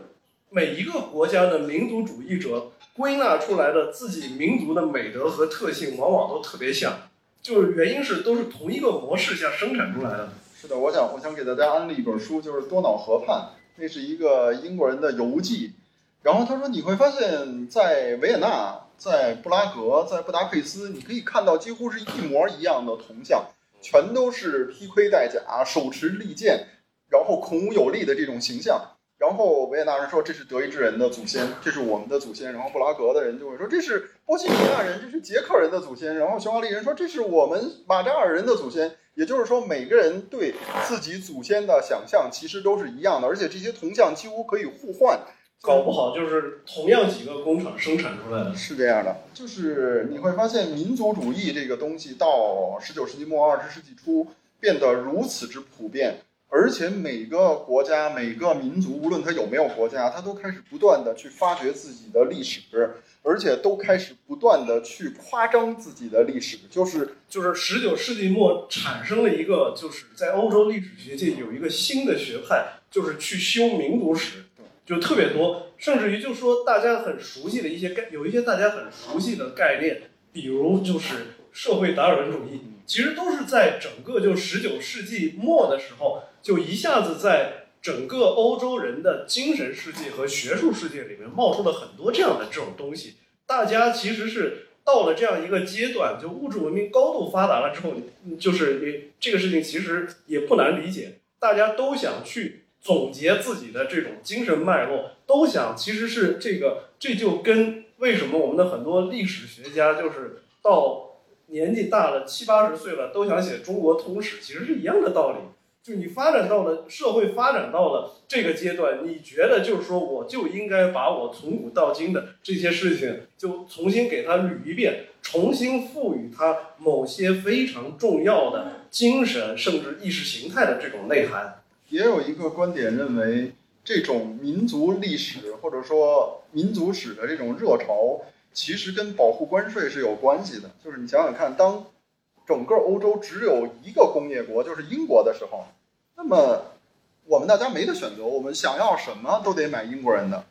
每一个国家的民族主义者归纳出来的自己民族的美德和特性，往往都特别像，就是原因是都是同一个模式下生产出来的。是的，我想我想给大家安利一本书，就是《多瑙河畔》，那是一个英国人的游记。然后他说，你会发现在维也纳、在布拉格、在布达佩斯，你可以看到几乎是一模一样的铜像，全都是披盔戴甲、手持利剑，然后孔武有力的这种形象。然后维也纳人说这是德意志人的祖先，这是我们的祖先。然后布拉格的人就会说这是波西米亚人，这是捷克人的祖先。然后匈牙利人说这是我们马扎尔人的祖先。也就是说，每个人对自己祖先的想象其实都是一样的，而且这些铜像几乎可以互换。搞不好就是同样几个工厂生产出来的。是这样的，就是你会发现民族主义这个东西到十九世纪末二十世纪初变得如此之普遍。而且每个国家、每个民族，无论他有没有国家，他都开始不断的去发掘自己的历史，而且都开始不断的去夸张自己的历史。就是就是十九世纪末产生了一个，就是在欧洲历史学界有一个新的学派，就是去修民族史，就特别多，甚至于就说大家很熟悉的一些概，有一些大家很熟悉的概念，比如就是社会达尔文主义，其实都是在整个就十九世纪末的时候。就一下子在整个欧洲人的精神世界和学术世界里面冒出了很多这样的这种东西。大家其实是到了这样一个阶段，就物质文明高度发达了之后，就是你这个事情其实也不难理解。大家都想去总结自己的这种精神脉络，都想其实是这个，这就跟为什么我们的很多历史学家就是到年纪大了七八十岁了都想写中国通史，其实是一样的道理。就你发展到了社会发展到了这个阶段，你觉得就是说，我就应该把我从古到今的这些事情就重新给它捋一遍，重新赋予它某些非常重要的精神甚至意识形态的这种内涵。也有一个观点认为，这种民族历史或者说民族史的这种热潮，其实跟保护关税是有关系的。就是你想想看，当整个欧洲只有一个工业国，就是英国的时候，那么我们大家没得选择，我们想要什么都得买英国人的。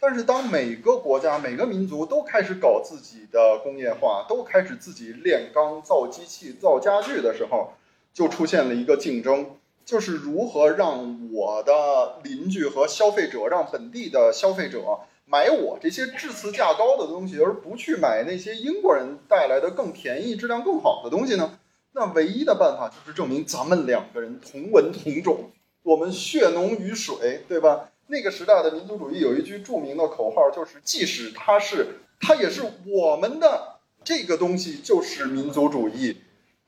但是当每个国家、每个民族都开始搞自己的工业化，都开始自己炼钢、造机器、造家具的时候，就出现了一个竞争，就是如何让我的邻居和消费者，让本地的消费者。买我这些质次价高的东西，而不去买那些英国人带来的更便宜、质量更好的东西呢？那唯一的办法就是证明咱们两个人同文同种，我们血浓于水，对吧？那个时代的民族主义有一句著名的口号，就是即使它是，它也是我们的这个东西，就是民族主义。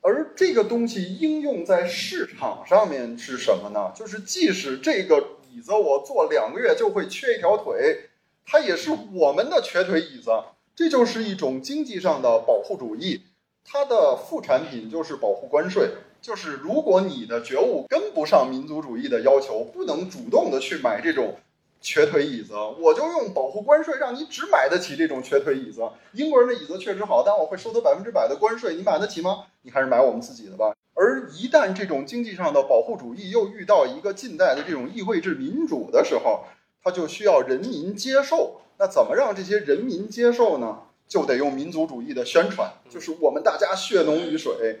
而这个东西应用在市场上面是什么呢？就是即使这个椅子我坐两个月就会缺一条腿。它也是我们的瘸腿椅子，这就是一种经济上的保护主义。它的副产品就是保护关税，就是如果你的觉悟跟不上民族主义的要求，不能主动的去买这种瘸腿椅子，我就用保护关税让你只买得起这种瘸腿椅子。英国人的椅子确实好，但我会收得百分之百的关税，你买得起吗？你还是买我们自己的吧。而一旦这种经济上的保护主义又遇到一个近代的这种议会制民主的时候，它就需要人民接受，那怎么让这些人民接受呢？就得用民族主义的宣传，就是我们大家血浓于水。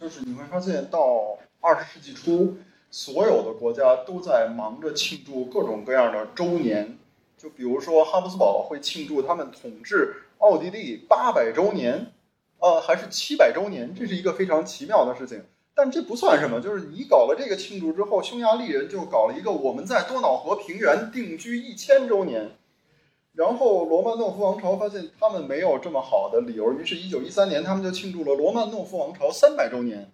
就是你会发现，到二十世纪初，所有的国家都在忙着庆祝各种各样的周年。就比如说，哈布斯堡会庆祝他们统治奥地利八百周年，呃，还是七百周年，这是一个非常奇妙的事情。但这不算什么，就是你搞了这个庆祝之后，匈牙利人就搞了一个我们在多瑙河平原定居一千周年，然后罗曼诺夫王朝发现他们没有这么好的理由，于是，一九一三年他们就庆祝了罗曼诺夫王朝三百周年，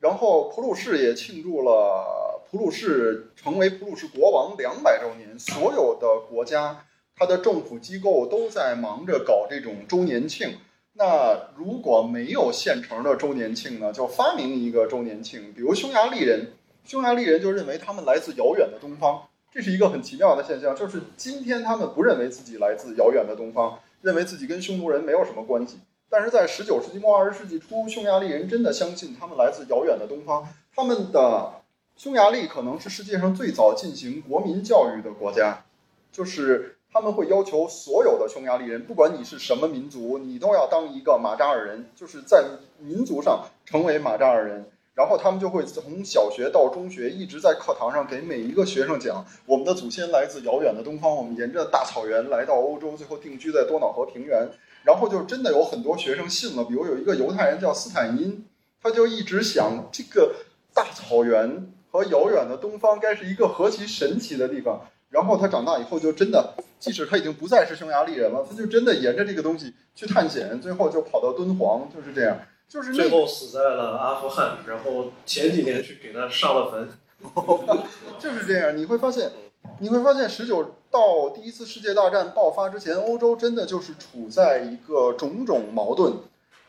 然后普鲁士也庆祝了普鲁士成为普鲁士国王两百周年，所有的国家，它的政府机构都在忙着搞这种周年庆。那如果没有现成的周年庆呢？就发明一个周年庆，比如匈牙利人，匈牙利人就认为他们来自遥远的东方，这是一个很奇妙的现象。就是今天他们不认为自己来自遥远的东方，认为自己跟匈奴人没有什么关系。但是在十九世纪末二十世纪初，匈牙利人真的相信他们来自遥远的东方。他们的匈牙利可能是世界上最早进行国民教育的国家，就是。他们会要求所有的匈牙利人，不管你是什么民族，你都要当一个马扎尔人，就是在民族上成为马扎尔人。然后他们就会从小学到中学，一直在课堂上给每一个学生讲，我们的祖先来自遥远的东方，我们沿着大草原来到欧洲，最后定居在多瑙河平原。然后就真的有很多学生信了，比如有一个犹太人叫斯坦因，他就一直想这个大草原和遥远的东方该是一个何其神奇的地方。然后他长大以后就真的，即使他已经不再是匈牙利人了，他就真的沿着这个东西去探险，最后就跑到敦煌，就是这样。就是最后死在了阿富汗，然后前几年去给他上了坟，就是这样。你会发现，你会发现，十九到第一次世界大战爆发之前，欧洲真的就是处在一个种种矛盾、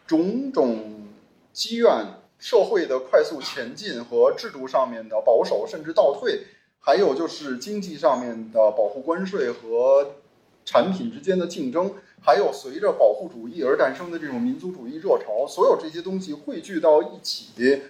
种种积怨、社会的快速前进和制度上面的保守甚至倒退，还有就是经济上面的保护关税和产品之间的竞争。还有随着保护主义而诞生的这种民族主义热潮，所有这些东西汇聚到一起，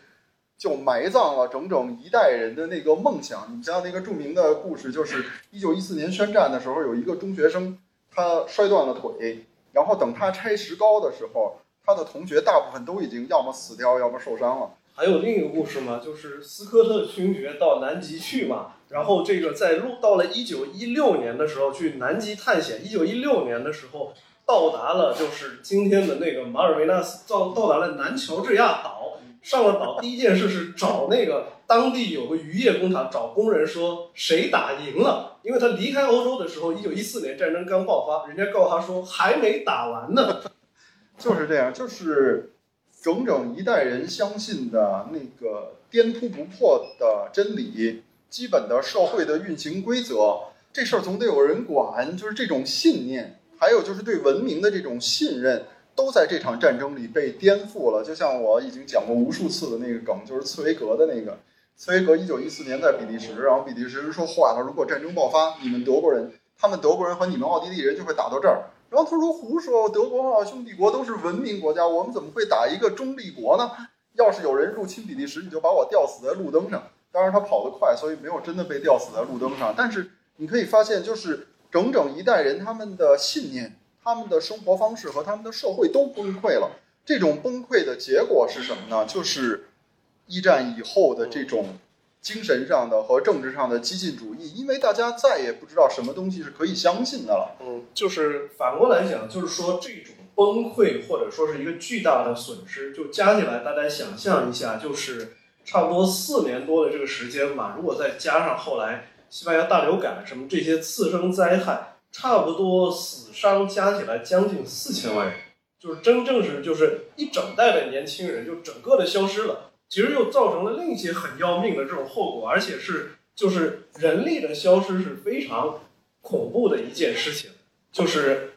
就埋葬了整整一代人的那个梦想。你像那个著名的故事，就是一九一四年宣战的时候，有一个中学生他摔断了腿，然后等他拆石膏的时候，他的同学大部分都已经要么死掉，要么受伤了。还有另一个故事嘛，就是斯科特勋爵到南极去嘛，然后这个在路到了一九一六年的时候去南极探险，一九一六年的时候。到达了，就是今天的那个马尔维纳斯，到到达了南乔治亚岛，上了岛，第一件事是找那个当地有个渔业工厂，找工人说谁打赢了，因为他离开欧洲的时候，一九一四年战争刚爆发，人家告诉他说还没打完呢，就是这样，就是整整一代人相信的那个颠扑不破的真理，基本的社会的运行规则，这事儿总得有人管，就是这种信念。还有就是对文明的这种信任，都在这场战争里被颠覆了。就像我已经讲过无数次的那个梗，就是茨威格的那个。茨威格一九一四年在比利时，然后比利时人说坏了，如果战争爆发，你们德国人，他们德国人和你们奥地利人就会打到这儿。然后他说胡说，德国和兄弟国都是文明国家，我们怎么会打一个中立国呢？要是有人入侵比利时，你就把我吊死在路灯上。当然他跑得快，所以没有真的被吊死在路灯上。但是你可以发现，就是。整整一代人，他们的信念、他们的生活方式和他们的社会都崩溃了。这种崩溃的结果是什么呢？就是一战以后的这种精神上的和政治上的激进主义，因为大家再也不知道什么东西是可以相信的了。嗯，就是反过来讲，就是说这种崩溃或者说是一个巨大的损失，就加起来，大家想象一下，就是差不多四年多的这个时间吧。如果再加上后来。西班牙大流感什么这些次生灾害，差不多死伤加起来将近四千万人，就是真正是就是一整代的年轻人就整个的消失了。其实又造成了另一些很要命的这种后果，而且是就是人力的消失是非常恐怖的一件事情。就是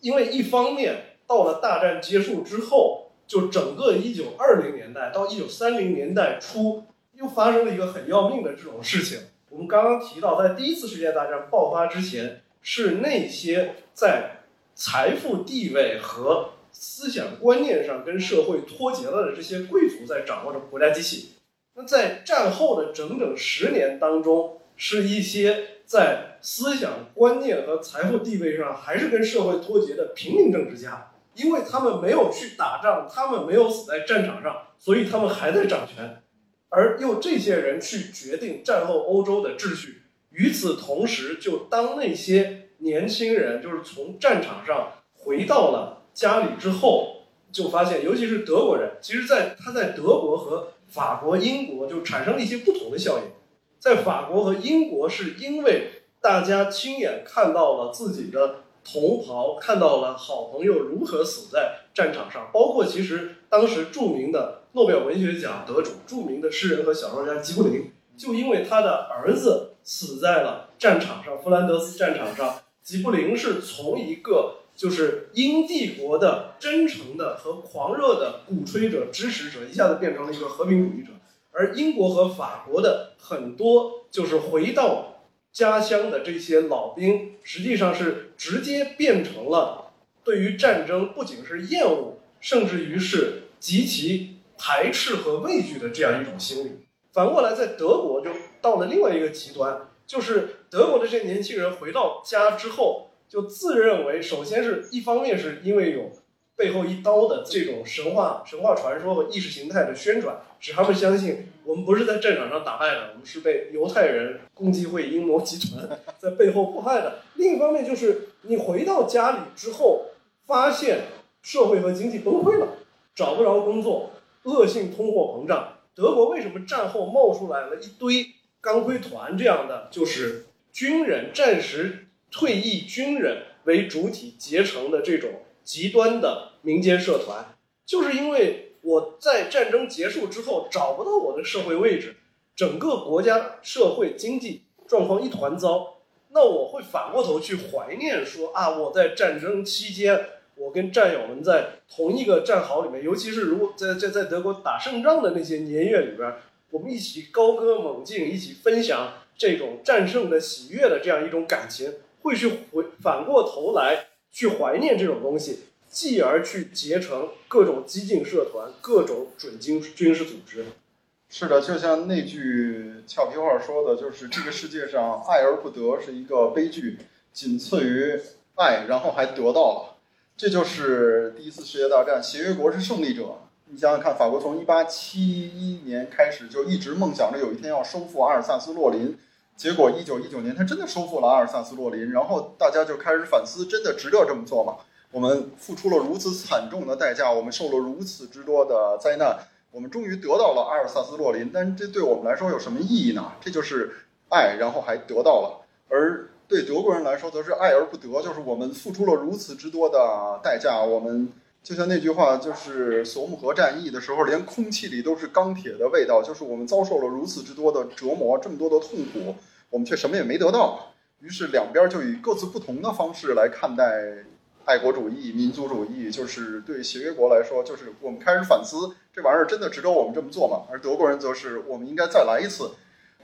因为一方面到了大战结束之后，就整个一九二零年代到一九三零年代初，又发生了一个很要命的这种事情。我们刚刚提到，在第一次世界大战爆发之前，是那些在财富地位和思想观念上跟社会脱节了的这些贵族在掌握着国家机器。那在战后的整整十年当中，是一些在思想观念和财富地位上还是跟社会脱节的平民政治家，因为他们没有去打仗，他们没有死在战场上，所以他们还在掌权。而用这些人去决定战后欧洲的秩序，与此同时，就当那些年轻人就是从战场上回到了家里之后，就发现，尤其是德国人，其实在他在德国和法国、英国就产生了一些不同的效应。在法国和英国，是因为大家亲眼看到了自己的同袍，看到了好朋友如何死在战场上，包括其实当时著名的。诺贝尔文学奖得主、著名的诗人和小说家吉布林，就因为他的儿子死在了战场上，弗兰德斯战场上。吉布林是从一个就是英帝国的真诚的和狂热的鼓吹者、支持者，一下子变成了一个和平主义者。而英国和法国的很多就是回到家乡的这些老兵，实际上是直接变成了对于战争不仅是厌恶，甚至于是极其。排斥和畏惧的这样一种心理，反过来在德国就到了另外一个极端，就是德国的这些年轻人回到家之后，就自认为首先是一方面是因为有背后一刀的这种神话、神话传说和意识形态的宣传，使他们相信我们不是在战场上打败的，我们是被犹太人共济会阴谋集团在背后迫害的。另一方面，就是你回到家里之后，发现社会和经济崩溃了，找不着工作，恶性通货膨胀。德国为什么战后冒出来了一堆钢盔团这样的，就是军人、战时退役军人为主体结成的这种极端的民间社团，就是因为我在战争结束之后找不到我的社会位置，整个国家社会经济状况一团糟，那我会反过头去怀念说啊，我在战争期间。我跟战友们在同一个战壕里面，尤其是如果在在在德国打胜仗的那些年月里边，我们一起高歌猛进，一起分享这种战胜的喜悦的这样一种感情，会去回反过头来去怀念这种东西，继而去结成各种激进社团、各种准军军事组织。是的，就像那句俏皮话说的，就是这个世界上爱而不得是一个悲剧，仅次于爱，然后还得到了。这就是第一次世界大战，协约国是胜利者。你想想看，法国从一八七一年开始就一直梦想着有一天要收复阿尔萨斯洛林，结果一九一九年他真的收复了阿尔萨斯洛林，然后大家就开始反思：真的值得这么做吗？我们付出了如此惨重的代价，我们受了如此之多的灾难，我们终于得到了阿尔萨斯洛林，但是这对我们来说有什么意义呢？这就是爱，然后还得到了，而。对德国人来说，则是爱而不得，就是我们付出了如此之多的代价。我们就像那句话，就是索姆河战役的时候，连空气里都是钢铁的味道。就是我们遭受了如此之多的折磨，这么多的痛苦，我们却什么也没得到。于是两边就以各自不同的方式来看待爱国主义、民族主义。就是对协约国来说，就是我们开始反思，这玩意儿真的值得我们这么做吗？而德国人则是，我们应该再来一次。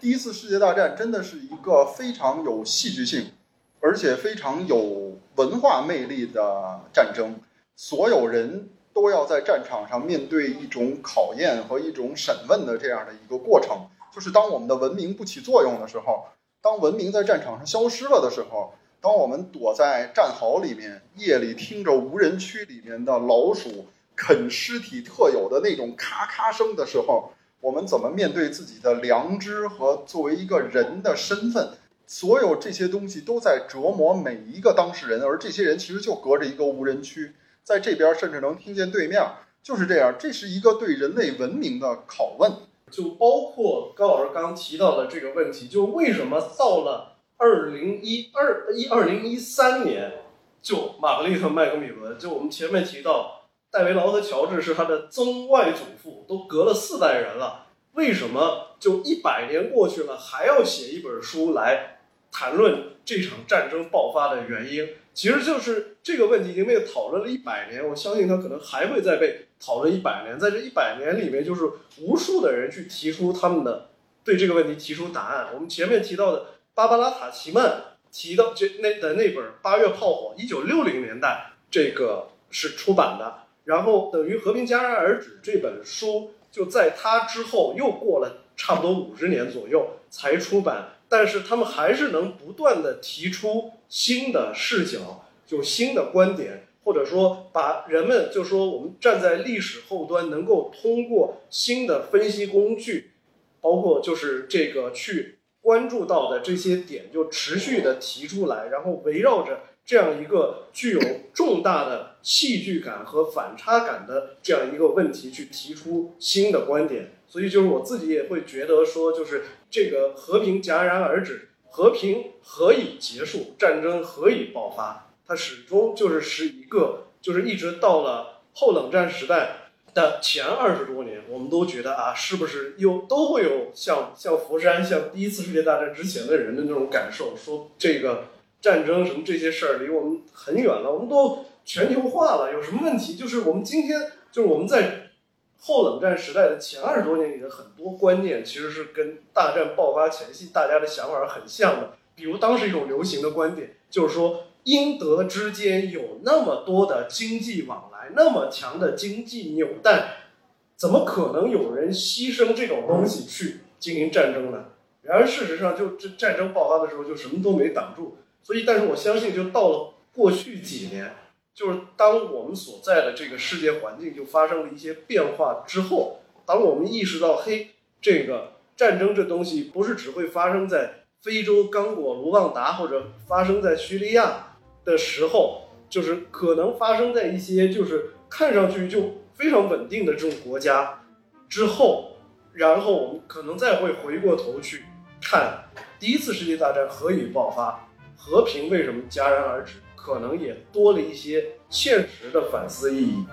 第一次世界大战真的是一个非常有戏剧性，而且非常有文化魅力的战争。所有人都要在战场上面对一种考验和一种审问的这样的一个过程。就是当我们的文明不起作用的时候，当文明在战场上消失了的时候，当我们躲在战壕里面，夜里听着无人区里面的老鼠啃尸体特有的那种咔咔声的时候。我们怎么面对自己的良知和作为一个人的身份？所有这些东西都在折磨每一个当事人，而这些人其实就隔着一个无人区，在这边甚至能听见对面，就是这样。这是一个对人类文明的拷问，就包括高老师刚刚提到的这个问题，就为什么到了二零一二一二零一三年，就玛格丽特麦克米伦，就我们前面提到。戴维劳和乔治是他的曾外祖父，都隔了四代人了，为什么就一百年过去了，还要写一本书来谈论这场战争爆发的原因？其实就是这个问题已经被讨论了一百年，我相信他可能还会再被讨论一百年。在这一百年里面，就是无数的人去提出他们的对这个问题提出答案。我们前面提到的芭芭拉塔奇曼提到这那的那本《八月炮火》，一九六零年代这个是出版的。然后等于《和平戛然而止》这本书就在他之后又过了差不多五十年左右才出版，但是他们还是能不断的提出新的视角，就新的观点，或者说把人们就说我们站在历史后端，能够通过新的分析工具，包括就是这个去关注到的这些点，就持续的提出来，然后围绕着。这样一个具有重大的戏剧感和反差感的这样一个问题，去提出新的观点，所以就是我自己也会觉得说，就是这个和平戛然而止，和平何以结束，战争何以爆发，它始终就是是一个，就是一直到了后冷战时代的前二十多年，我们都觉得啊，是不是又都会有像像佛山，像第一次世界大战之前的人的那种感受，说这个。战争什么这些事儿离我们很远了，我们都全球化了，有什么问题？就是我们今天，就是我们在后冷战时代的前二十多年里的很多观念，其实是跟大战爆发前夕大家的想法很像的。比如当时一种流行的观点，就是说英德之间有那么多的经济往来来，那么强的经济纽带，怎么可能有人牺牲这种东西去经营战争呢？然而事实上，就这战争爆发的时候，就什么都没挡住。所以，但是我相信，就到了过去几年，就是当我们所在的这个世界环境就发生了一些变化之后，当我们意识到，嘿，这个战争这东西不是只会发生在非洲刚果、卢旺达或者发生在叙利亚的时候，就是可能发生在一些就是看上去就非常稳定的这种国家之后，然后我们可能再会回过头去看第一次世界大战何以爆发，和平为什么戛然而止。可能也多了一些现实的反思意义。